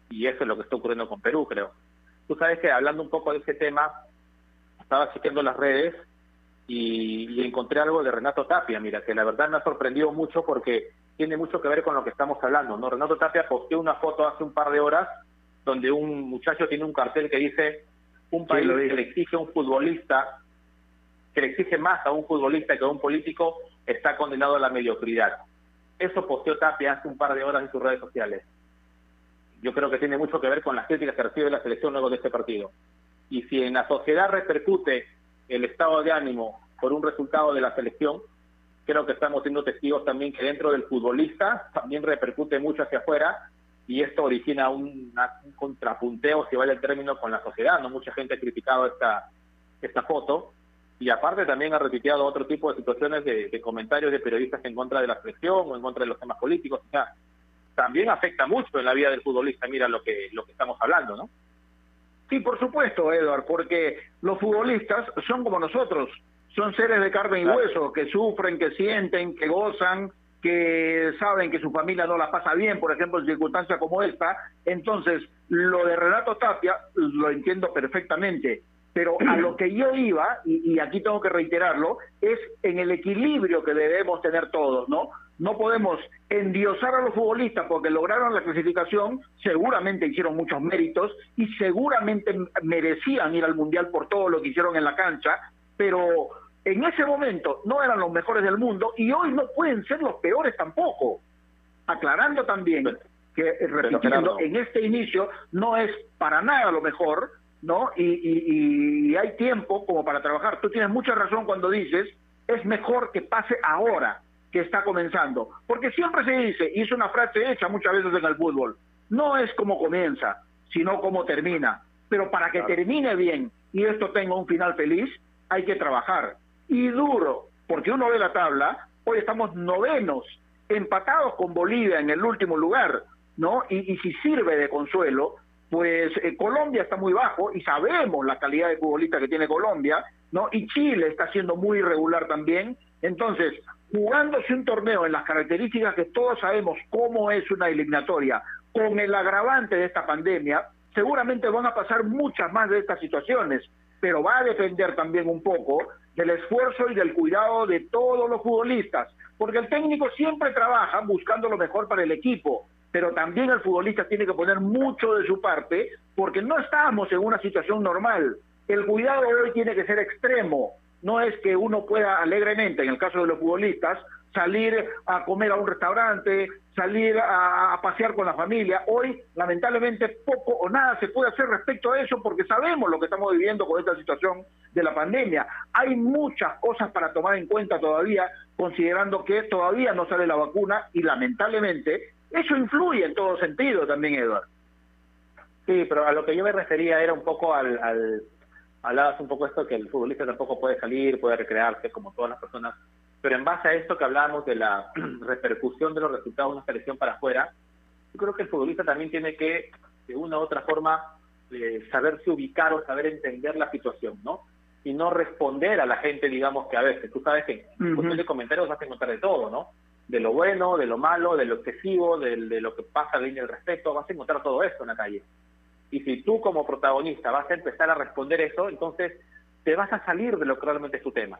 S3: Y eso es lo que está ocurriendo con Perú, creo. Tú sabes que hablando un poco de ese tema, estaba chequeando las redes y, y encontré algo de Renato Tapia, mira, que la verdad me ha sorprendido mucho porque tiene mucho que ver con lo que estamos hablando, ¿no? Renato Tapia posteó una foto hace un par de horas donde un muchacho tiene un cartel que dice un país que le exige a un futbolista, que le exige más a un futbolista que a un político, está condenado a la mediocridad. Eso posteó Tapia hace un par de horas en sus redes sociales. Yo creo que tiene mucho que ver con las críticas que recibe la selección luego de este partido. Y si en la sociedad repercute el estado de ánimo por un resultado de la selección, creo que estamos siendo testigos también que dentro del futbolista también repercute mucho hacia afuera y esto origina un, contrapunteo, si vale el término, con la sociedad. no Mucha gente ha criticado esta, esta foto y aparte también ha repitido otro tipo de situaciones de, de comentarios de periodistas en contra de la selección o en contra de los temas políticos. O sea, también afecta mucho en la vida del futbolista, mira lo que, lo que estamos hablando, ¿no?
S8: Sí, por supuesto, Edward, porque los futbolistas son como nosotros, son seres de carne y hueso, que sufren, que sienten, que gozan, que saben que su familia no la pasa bien, por ejemplo, en circunstancias como esta. Entonces, lo de Renato Tapia lo entiendo perfectamente, pero a lo que yo iba, y, y aquí tengo que reiterarlo, es en el equilibrio que debemos tener todos, ¿no? No podemos endiosar a los futbolistas porque lograron la clasificación, seguramente hicieron muchos méritos y seguramente merecían ir al Mundial por todo lo que hicieron en la cancha, pero en ese momento no eran los mejores del mundo y hoy no pueden ser los peores tampoco. Aclarando también que, eh, repitiendo, en este inicio no es para nada lo mejor, ¿no? Y, y- y hay tiempo como para trabajar. Tú tienes mucha razón cuando dices, es mejor que pase ahora que está comenzando. Porque siempre se dice, y es una frase hecha muchas veces en el fútbol, no es como comienza, sino como termina. Pero para que termine bien y esto tenga un final feliz, hay que trabajar. Y duro, porque uno ve la tabla, hoy estamos novenos, empatados con Bolivia en el último lugar, ¿no? Y, si sirve de consuelo, pues eh, Colombia está muy bajo y sabemos la calidad de futbolista que tiene Colombia, ¿no? Y Chile está siendo muy irregular también. Entonces, jugándose un torneo en las características que todos sabemos cómo es una eliminatoria, con el agravante de esta pandemia, seguramente van a pasar muchas más de estas situaciones, pero va a depender también un poco del esfuerzo y del cuidado de todos los futbolistas, porque el técnico siempre trabaja buscando lo mejor para el equipo, pero también el futbolista tiene que poner mucho de su parte, porque no estamos en una situación normal. El cuidado de hoy tiene que ser extremo, no es que uno pueda alegremente, en el caso de los futbolistas, salir a comer a un restaurante, salir a, a pasear con la familia. Hoy, lamentablemente, poco o nada se puede hacer respecto a eso porque sabemos lo que estamos viviendo con esta situación de la pandemia. Hay muchas cosas para tomar en cuenta todavía, considerando que todavía no sale la vacuna y lamentablemente eso influye en todo sentido también, Eduardo.
S3: Sí, pero a lo que yo me refería era un poco al, al hablabas un poco esto que el futbolista tampoco puede salir, puede recrearse como todas las personas, pero en base a esto que hablábamos de la <clears throat> repercusión de los resultados de una selección para afuera, yo creo que el futbolista también tiene que, de una u otra forma, eh, saberse ubicar o saber entender la situación, ¿no? Y no responder a la gente, digamos, que a veces, tú sabes que en
S8: Ujú.
S3: cuestión de comentarios vas a encontrar de todo, ¿no? De lo bueno, de lo malo, de lo excesivo, de, lo que pasa de línea del respeto, vas a encontrar todo eso en la calle. Y si tú como protagonista vas a empezar a responder eso, entonces te vas a salir de lo que realmente es tu tema.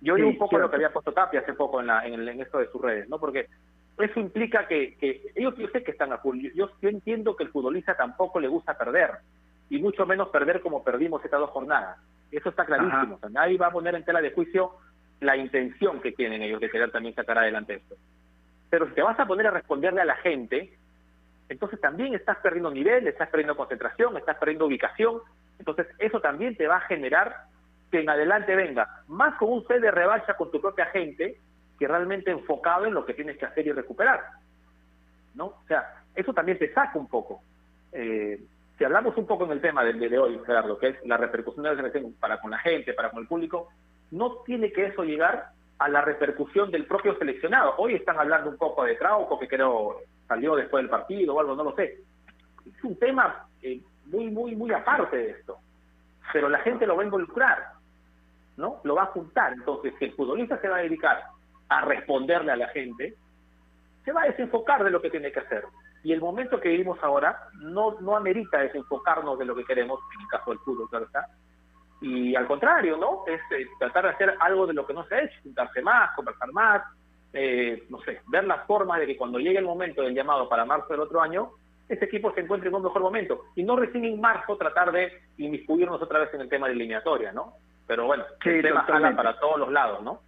S3: Yo oí
S8: Sí,
S3: un poco
S8: cierto.
S3: lo que había puesto Tapia hace poco en, la, en, el- en esto de sus redes, ¿no? Porque eso implica que, que ellos yo sé que están a full. Yo- yo entiendo que el futbolista tampoco le gusta perder, y mucho menos perder como perdimos estas dos jornadas. Eso está clarísimo.
S8: Ajá.
S3: O sea, nadie va a poner en tela de juicio la intención que tienen ellos de querer también sacar adelante esto. Pero si te vas a poner a responderle a la gente, entonces también estás perdiendo nivel, estás perdiendo concentración, estás perdiendo ubicación. Entonces eso también te va a generar que en adelante venga más con un sed de revancha con tu propia gente que realmente enfocado en lo que tienes que hacer y recuperar. ¿No? O sea, eso también te saca un poco. Eh, si hablamos un poco en el tema del de hoy, Gerardo, que es la repercusión de la selección para con la gente, para con el público, no tiene que eso llegar a la repercusión del propio seleccionado. Hoy están hablando un poco de Trauco, que creo salió después del partido o algo, no lo sé. Es un tema eh, muy, muy, muy aparte de esto. Pero la gente lo va a involucrar, ¿no? Lo va a juntar. Entonces, si el futbolista se va a dedicar a responderle a la gente, se va a desenfocar de lo que tiene que hacer. Y el momento que vivimos ahora no, no amerita desenfocarnos de lo que queremos, en el caso del fútbol, claro está. Y al contrario, ¿no? Es eh, tratar de hacer algo de lo que no se ha hecho, juntarse más, conversar más, eh, no sé, ver las formas de que cuando llegue el momento del llamado para marzo del otro año, ese equipo se encuentre en un mejor momento. Y no recién en marzo tratar de inmiscuirnos otra vez en el tema de eliminatoria, ¿no? Pero bueno,
S8: Sí,
S3: el tema
S8: totalmente.
S3: jala para todos los lados, ¿no?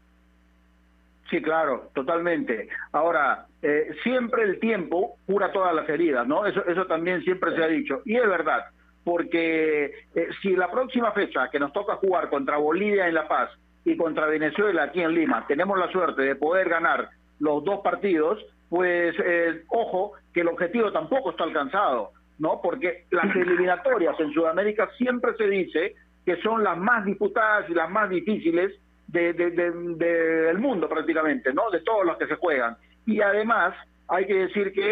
S8: Sí, claro, totalmente. Ahora, eh, siempre el tiempo cura todas las heridas, ¿no? Eso, eso también siempre se ha dicho. Y es verdad, porque eh, si la próxima fecha que nos toca jugar contra Bolivia en La Paz y contra Venezuela aquí en Lima tenemos la suerte de poder ganar los dos partidos, pues eh, ojo que el objetivo tampoco está alcanzado, ¿no? Porque las <laughs> eliminatorias en Sudamérica siempre se dice que son las más disputadas y las más difíciles de- de- de- del mundo prácticamente, ¿no? De todos los que se juegan. Y además hay que decir que,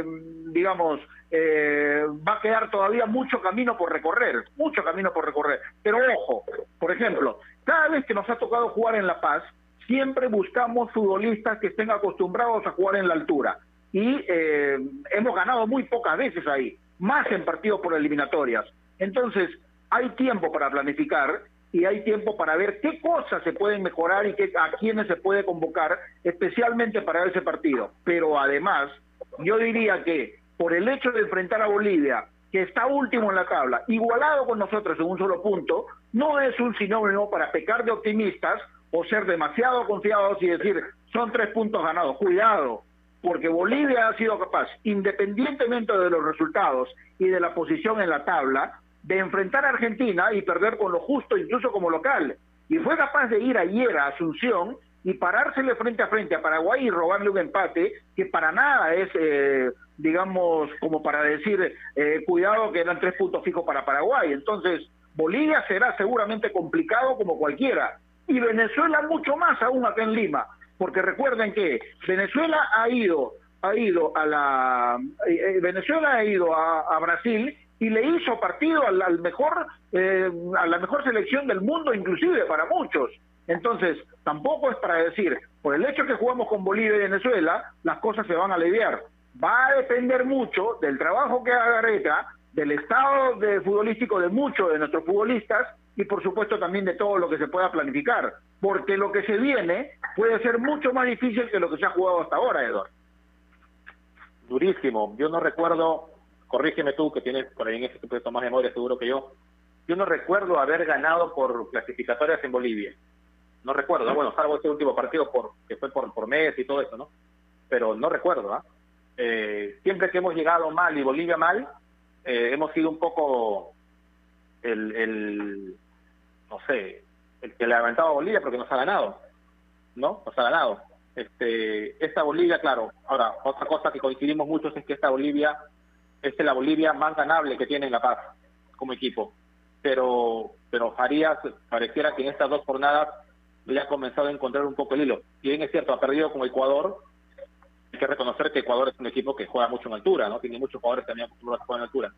S8: eh, digamos, eh, va a quedar todavía mucho camino por recorrer, mucho camino por recorrer. Pero ojo, por ejemplo, cada vez que nos ha tocado jugar en La Paz, siempre buscamos futbolistas que estén acostumbrados a jugar en la altura. Y eh, hemos ganado muy pocas veces ahí, más en partidos por eliminatorias. Entonces, hay tiempo para planificar y hay tiempo para ver qué cosas se pueden mejorar y qué, a quiénes se puede convocar, especialmente para ese partido. Pero además, yo diría que por el hecho de enfrentar a Bolivia, que está último en la tabla, igualado con nosotros en un solo punto, no es un sinónimo para pecar de optimistas o ser demasiado confiados y decir son tres puntos ganados. Cuidado, porque Bolivia ha sido capaz, independientemente de los resultados y de la posición en la tabla, de enfrentar a Argentina y perder con lo justo, incluso como local. Y fue capaz de ir ayer a Asunción y parársele frente a frente a Paraguay y robarle un empate que para nada es, eh, digamos, como para decir, eh, cuidado que eran tres puntos fijos para Paraguay. Entonces, Bolivia será seguramente complicado como cualquiera. Y Venezuela mucho más aún acá en Lima, porque recuerden que Venezuela ha ido, ha ido a la, eh, eh, Venezuela ha ido a, a Brasil y le hizo partido al, al mejor, eh, a la mejor selección del mundo, inclusive para muchos. Entonces, tampoco es para decir, por el hecho que jugamos con Bolivia y Venezuela, las cosas se van a aliviar. Va a depender mucho del trabajo que haga Gareca, del estado de futbolístico de muchos de nuestros futbolistas y por supuesto también de todo lo que se pueda planificar, porque lo que se viene puede ser mucho más difícil que lo que se ha jugado hasta ahora, Eduardo.
S3: durísimo. Yo no recuerdo, corrígeme tú que tienes por ahí en ese tipo más memoria seguro que yo, yo no recuerdo haber ganado por clasificatorias en Bolivia. No recuerdo, bueno, salvo este último partido por que fue por, por mes y todo eso, ¿no? Pero no recuerdo, ¿ah? Eh, siempre que hemos llegado mal y Bolivia mal, eh, hemos sido un poco el, el, no sé, el que le ha aventado a Bolivia porque nos ha ganado, ¿no? Nos ha ganado. Este, esta Bolivia, claro, ahora, otra cosa que coincidimos muchos es que esta Bolivia es la Bolivia más ganable que tiene en La Paz como equipo. Pero, pero Farías pareciera que en estas dos jornadas ya ha comenzado a encontrar un poco el hilo. Si bien es cierto, ha perdido con Ecuador, hay que reconocer que Ecuador es un equipo que juega mucho en altura, ¿no? Tiene muchos jugadores también acostumbrados a jugar en altura.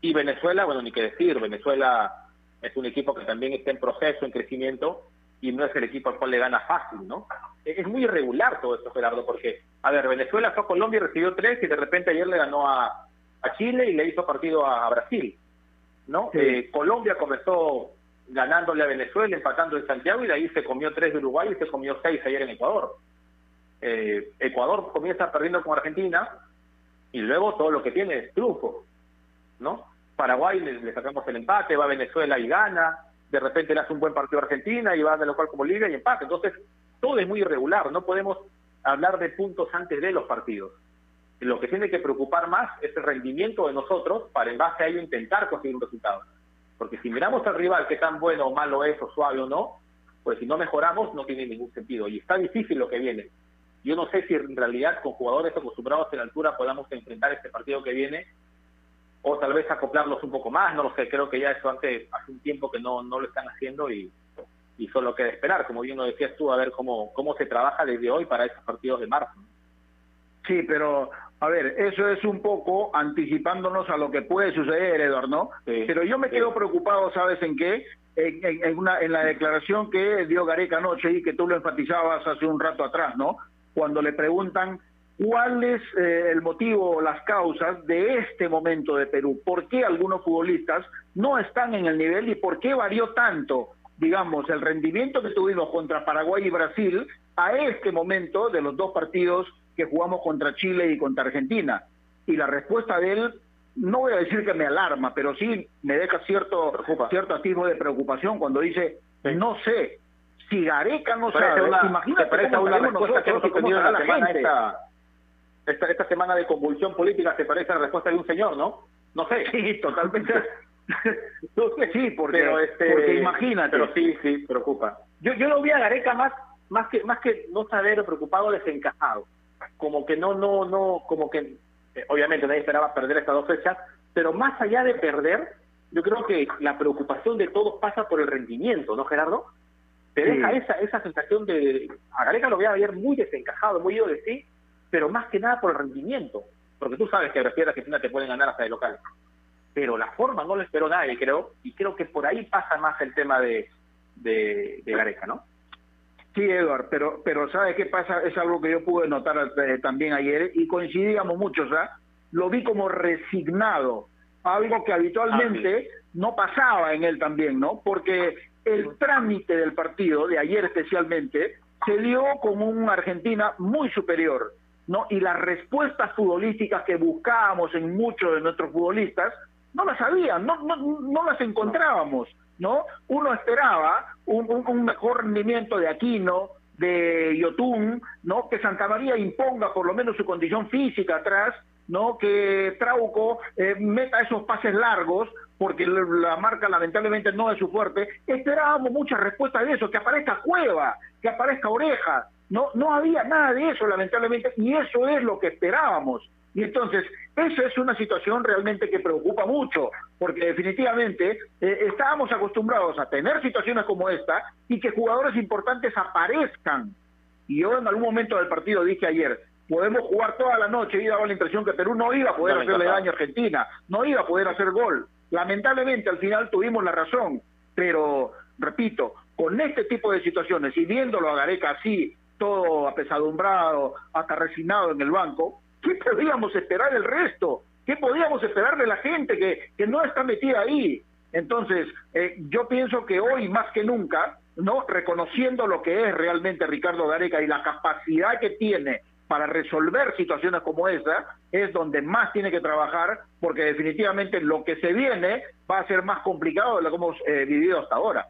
S3: Y Venezuela, bueno, ni qué decir, Venezuela es un equipo que también está en proceso, en crecimiento, y no es el equipo al cual le gana fácil, ¿no? Es muy irregular todo esto, Gerardo, porque, a ver, Venezuela fue a Colombia y recibió tres, y de repente ayer le ganó a, a Chile y le hizo partido a, a Brasil, ¿no? Eh, Colombia comenzó ganándole a Venezuela, empatando en Santiago, y de ahí se comió tres de Uruguay y se comió seis ayer en Ecuador. Eh, Ecuador comienza perdiendo con Argentina, y luego todo lo que tiene es triunfo, ¿no? Paraguay le, le sacamos el empate, va a Venezuela y gana, de repente le hace un buen partido a Argentina y va de local como Bolivia y empate. Entonces, todo es muy irregular, no podemos hablar de puntos antes de los partidos. Lo que tiene que preocupar más es el rendimiento de nosotros para en base a ello intentar conseguir un resultado. Porque si miramos al rival qué tan bueno o malo es, o suave o no, pues si no mejoramos no tiene ningún sentido. Y está difícil lo que viene. Yo no sé si en realidad con jugadores acostumbrados a la altura podamos enfrentar este partido que viene o tal vez acoplarlos un poco más, no lo sé, creo que ya eso antes, hace un tiempo que no, no lo están haciendo y, solo queda esperar, como bien lo decías tú, a ver cómo, cómo se trabaja desde hoy para esos partidos de marzo.
S8: Sí, pero a ver, eso es un poco anticipándonos a lo que puede suceder, Eduardo, ¿no? pero yo me quedo preocupado, ¿sabes en qué? En, en, en, una, en la declaración que dio Gareca anoche y que tú lo enfatizabas hace un rato atrás, ¿no? Cuando le preguntan cuál es eh, el motivo o las causas de este momento de Perú, por qué algunos futbolistas no están en el nivel y por qué varió tanto, digamos, el rendimiento que tuvimos contra Paraguay y Brasil a este momento de los dos partidos que jugamos contra Chile y contra Argentina. Y la respuesta de él, no voy a decir que me alarma, pero sí me deja cierto, cierto atisbo de preocupación cuando dice, no sé, si Gareca no sabe,
S3: una-
S8: imagínate
S3: te parece una respuesta que hemos tenido en la semana
S8: gente.
S3: esta, esta, esta semana de convulsión política se parece a la respuesta de un señor, ¿no? No sé.
S8: Sí, totalmente. <laughs> sí, porque,
S3: pero este,
S8: porque imagínate.
S3: Pero sí, sí, preocupa. Yo, yo lo vi a Gareca más, más que, más que no saber preocupado, desencajado. Como que no, no, no, como que, eh, obviamente nadie esperaba perder estas dos fechas, pero más allá de perder, yo creo que la preocupación de todos pasa por el rendimiento, ¿no, Gerardo? Te
S8: Sí.
S3: deja esa, esa sensación de, a Gareca lo voy a ver muy desencajado, muy ido de sí, pero más que nada por el rendimiento. Porque tú sabes que Brasil y Argentina te pueden ganar hasta de local pero la forma no lo esperó nadie, creo, y creo que por ahí pasa más el tema de, de, de Gareca, ¿no?
S8: Sí, Eduard, pero, pero ¿sabe qué pasa? Es algo que yo pude notar eh, también ayer y coincidíamos muchos, ¿ah? Lo vi como resignado, algo que habitualmente no pasaba en él también, ¿no? Porque el trámite del partido, de ayer especialmente, se dio con una Argentina muy superior, ¿no? Y las respuestas futbolísticas que buscábamos en muchos de nuestros futbolistas no las habían, no, no, no las encontrábamos, ¿no? Uno esperaba un, mejor rendimiento de Aquino, de Yotun, ¿no? Que Santa María imponga por lo menos su condición física atrás, ¿no? Que Trauco eh, meta esos pases largos, porque la la marca lamentablemente no es su fuerte. Esperábamos muchas respuestas de eso, que aparezca Cueva, que aparezca Oreja. No, no había nada de eso, lamentablemente, y eso es lo que esperábamos. Y entonces, esa es una situación realmente que preocupa mucho, porque definitivamente eh, estábamos acostumbrados a tener situaciones como esta y que jugadores importantes aparezcan. Y yo en algún momento del partido dije ayer, podemos jugar toda la noche y daba la impresión que Perú no iba a poder
S3: No,
S8: hacerle daño a Argentina, no iba a poder hacer gol. Lamentablemente al final tuvimos la razón, pero repito, con este tipo de situaciones y viéndolo a Gareca así, todo apesadumbrado, hasta resignado en el banco, ¿qué podíamos esperar del resto? ¿Qué podíamos esperar de la gente que, que no está metida ahí? Entonces, eh, yo pienso que hoy más que nunca, no reconociendo lo que es realmente Ricardo Gareca y la capacidad que tiene para resolver situaciones como esa, es donde más tiene que trabajar, porque definitivamente lo que se viene va a ser más complicado de lo que hemos eh, vivido hasta ahora.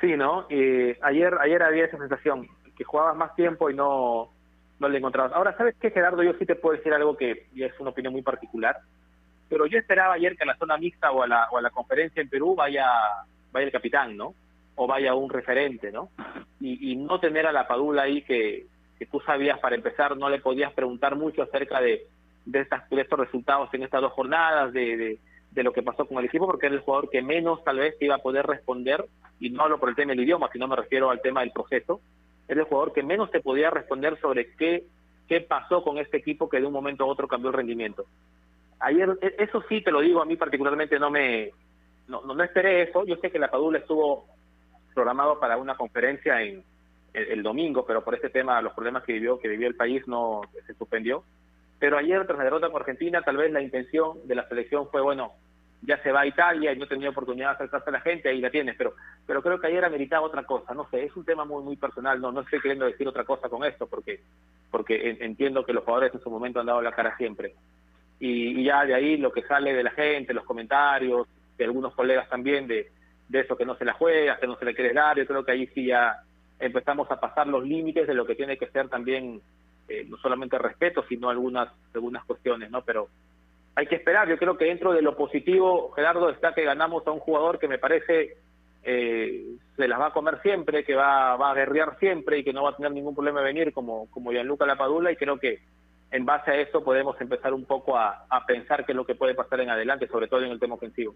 S3: Sí, ¿no? Eh, ayer, ayer había esa sensación, que jugabas más tiempo y no, no le encontrabas. Ahora, ¿sabes qué, Gerardo? Yo sí te puedo decir algo que es una opinión muy particular, pero yo esperaba ayer que a la zona mixta o a la, o a la conferencia en Perú vaya, vaya el capitán, ¿no? O vaya un referente, ¿no? Y, y no tener a la Padula ahí que, que tú sabías para empezar, no le podías preguntar mucho acerca de, de, estas, de estos resultados en estas dos jornadas, de, de, de lo que pasó con el equipo, porque era el jugador que menos tal vez iba a poder responder, y no hablo por el tema del idioma, sino me refiero al tema del proceso, era el jugador que menos te podía responder sobre qué, qué pasó con este equipo que de un momento a otro cambió el rendimiento. Ayer, e- eso sí te lo digo, a mí particularmente no me, no, no, no esperé eso, yo sé que la Padula estuvo programado para una conferencia en el, el domingo, pero por este tema, los problemas que vivió, que vivió el país, no se suspendió. Pero ayer, tras la derrota con Argentina, tal vez la intención de la selección fue, bueno, ya se va a Italia y no tenía oportunidad de acercarse a la gente, ahí la tienes, pero pero creo que ayer ameritaba otra cosa, no sé, es un tema muy muy personal, no no estoy queriendo decir otra cosa con esto, porque porque en- entiendo que los jugadores en su momento han dado la cara siempre. Y, y ya de ahí lo que sale de la gente, los comentarios, de algunos colegas también, de, de eso que no se la juega, que no se le quiere dar, yo creo que ahí sí ya empezamos a pasar los límites de lo que tiene que ser también eh, no solamente respeto, sino algunas algunas cuestiones, ¿no? Pero hay que esperar. Yo creo que dentro de lo positivo, Gerardo, está que ganamos a un jugador que me parece eh, se las va a comer siempre, que va, va a guerrear siempre y que no va a tener ningún problema venir como, como Gianluca Lapadula y creo que en base a eso podemos empezar un poco a, a pensar qué es lo que puede pasar en adelante, sobre todo en el tema ofensivo.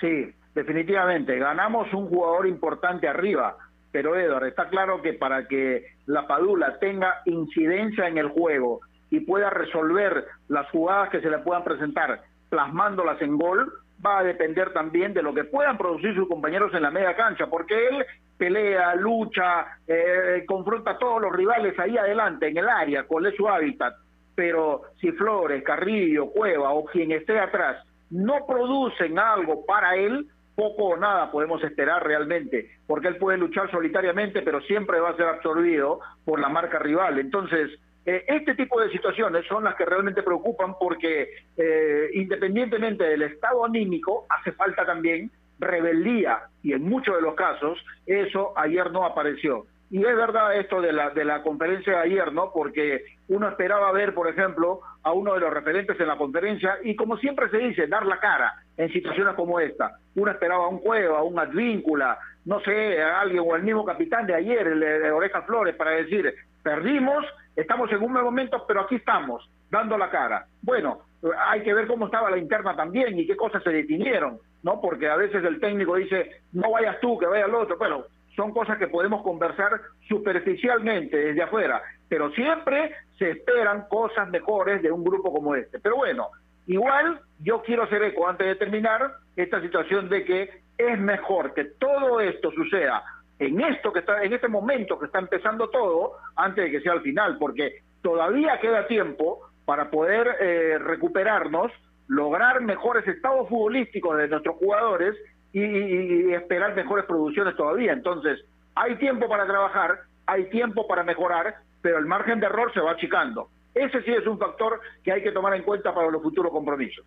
S8: Sí, definitivamente. Ganamos un jugador importante arriba, pero Edward, está claro que para que la Padula tenga incidencia en el juego y pueda resolver las jugadas que se le puedan presentar plasmándolas en gol, va a depender también de lo que puedan producir sus compañeros en la media cancha, porque él pelea, lucha, eh, confronta a todos los rivales ahí adelante, en el área, cuál es su hábitat. Pero si Flores, Carrillo, Cueva o quien esté atrás no producen algo para él, poco o nada podemos esperar realmente, porque él puede luchar solitariamente, pero siempre va a ser absorbido por la marca rival. Entonces, eh, este tipo de situaciones son las que realmente preocupan porque eh, independientemente del estado anímico, hace falta también rebeldía y en muchos de los casos eso ayer no apareció. Y es verdad esto de la, de la conferencia de ayer, ¿no? Porque uno esperaba ver, por ejemplo, a uno de los referentes en la conferencia y como siempre se dice, dar la cara en situaciones como esta. Uno esperaba a un Cueva, a un Advíncula, no sé, a alguien o el mismo capitán de ayer, el de Oreja Flores, para decir, perdimos, estamos en un buen momento, pero aquí estamos, dando la cara. Bueno, hay que ver cómo estaba la interna también y qué cosas se definieron, ¿no? Porque a veces el técnico dice, no vayas tú, que vaya el otro. Bueno, son cosas que podemos conversar superficialmente desde afuera, pero siempre se esperan cosas mejores de un grupo como este. Pero bueno, igual yo quiero hacer eco antes de terminar esta situación de que es mejor que todo esto suceda en esto que está en este momento que está empezando todo antes de que sea el final, porque todavía queda tiempo para poder eh, recuperarnos, lograr mejores estados futbolísticos de nuestros jugadores y, esperar mejores producciones todavía. Entonces, hay tiempo para trabajar, hay tiempo para mejorar, pero el margen de error se va achicando. Ese sí es un factor que hay que tomar en cuenta para los futuros compromisos.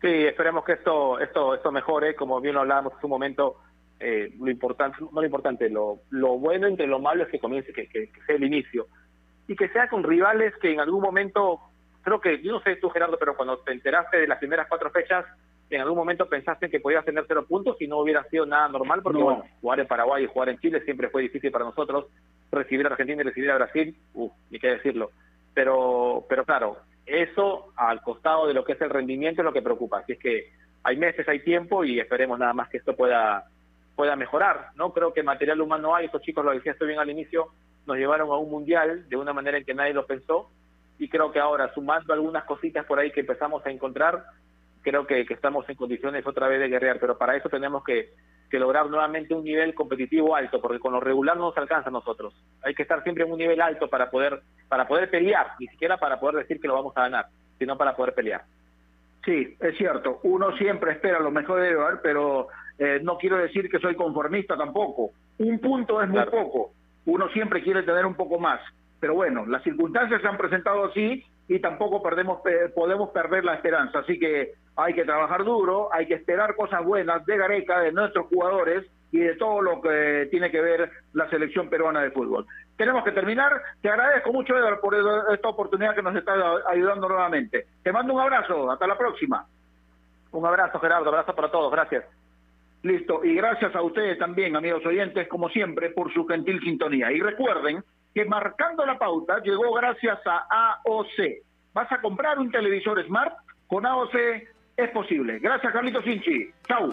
S3: Sí, esperemos que esto esto esto mejore, como bien lo hablábamos en un momento, eh, lo importante, no lo importante, lo, lo bueno entre lo malo es que comience, que, que, sea el inicio. Y que sea con rivales que en algún momento, creo que, yo no sé tú Gerardo, pero cuando te enteraste de las primeras cuatro fechas, en algún momento pensaste que podías tener cero puntos y no hubiera sido nada normal, porque bueno, jugar en Paraguay y jugar en Chile siempre fue difícil para nosotros, recibir a Argentina y recibir a Brasil, uff, ni qué decirlo. Pero, pero claro, eso al costado de lo que es el rendimiento es lo que preocupa. Así es que hay meses, hay tiempo y esperemos nada más que esto pueda pueda mejorar. No creo que material humano hay, estos chicos lo decía estoy bien al inicio, nos llevaron a un mundial de una manera en que nadie lo pensó y creo que ahora sumando algunas cositas por ahí que empezamos a encontrar, creo que, estamos en condiciones otra vez de guerrear, pero para eso tenemos que, lograr nuevamente un nivel competitivo alto, porque con lo regular no nos alcanza a nosotros. Hay que estar siempre en un nivel alto para poder, para poder pelear, ni siquiera para poder decir que lo vamos a ganar, sino para poder pelear.
S8: Sí, es cierto, uno siempre espera lo mejor de Evar, pero eh, no quiero decir que soy conformista tampoco. Un punto es muy poco, uno siempre quiere tener un poco más, pero bueno, las circunstancias se han presentado así y tampoco perdemos, podemos perder la esperanza. Así que hay que trabajar duro, hay que esperar cosas buenas de Gareca, de nuestros jugadores y de todo lo que tiene que ver la selección peruana de fútbol. Tenemos que terminar. Te agradezco mucho, Edgar, por esta oportunidad que nos está ayudando nuevamente. Te mando un abrazo. Hasta la próxima.
S3: Un abrazo, Gerardo. Abrazo para todos. Gracias.
S8: Listo. Y gracias a ustedes también, amigos oyentes, como siempre, por su gentil sintonía. Y recuerden que marcando la pauta llegó gracias a AOC. ¿Vas a comprar un televisor Smart? Con AOC es posible. Gracias, Carlitos Sinchi. Chau.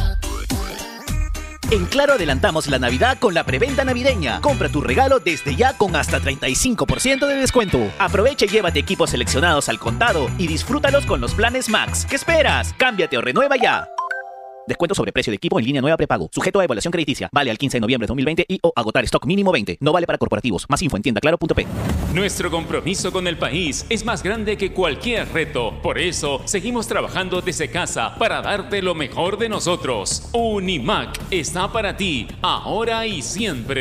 S6: En Claro adelantamos la Navidad con la preventa navideña. Compra tu regalo desde ya con hasta 35% de descuento. Aprovecha y llévate equipos seleccionados al contado y disfrútalos con los planes Max. ¿Qué esperas? Cámbiate o renueva ya. Descuento sobre precio de equipo en línea nueva prepago. Sujeto a evaluación crediticia. Vale al 15 de noviembre de 2020 y o agotar stock mínimo 20. No vale para corporativos. Más info en tiendaclaro.p.
S1: Nuestro compromiso con el país es más grande que cualquier reto. Por eso, seguimos trabajando desde casa para darte lo mejor de nosotros. Unimac está para ti, ahora y siempre.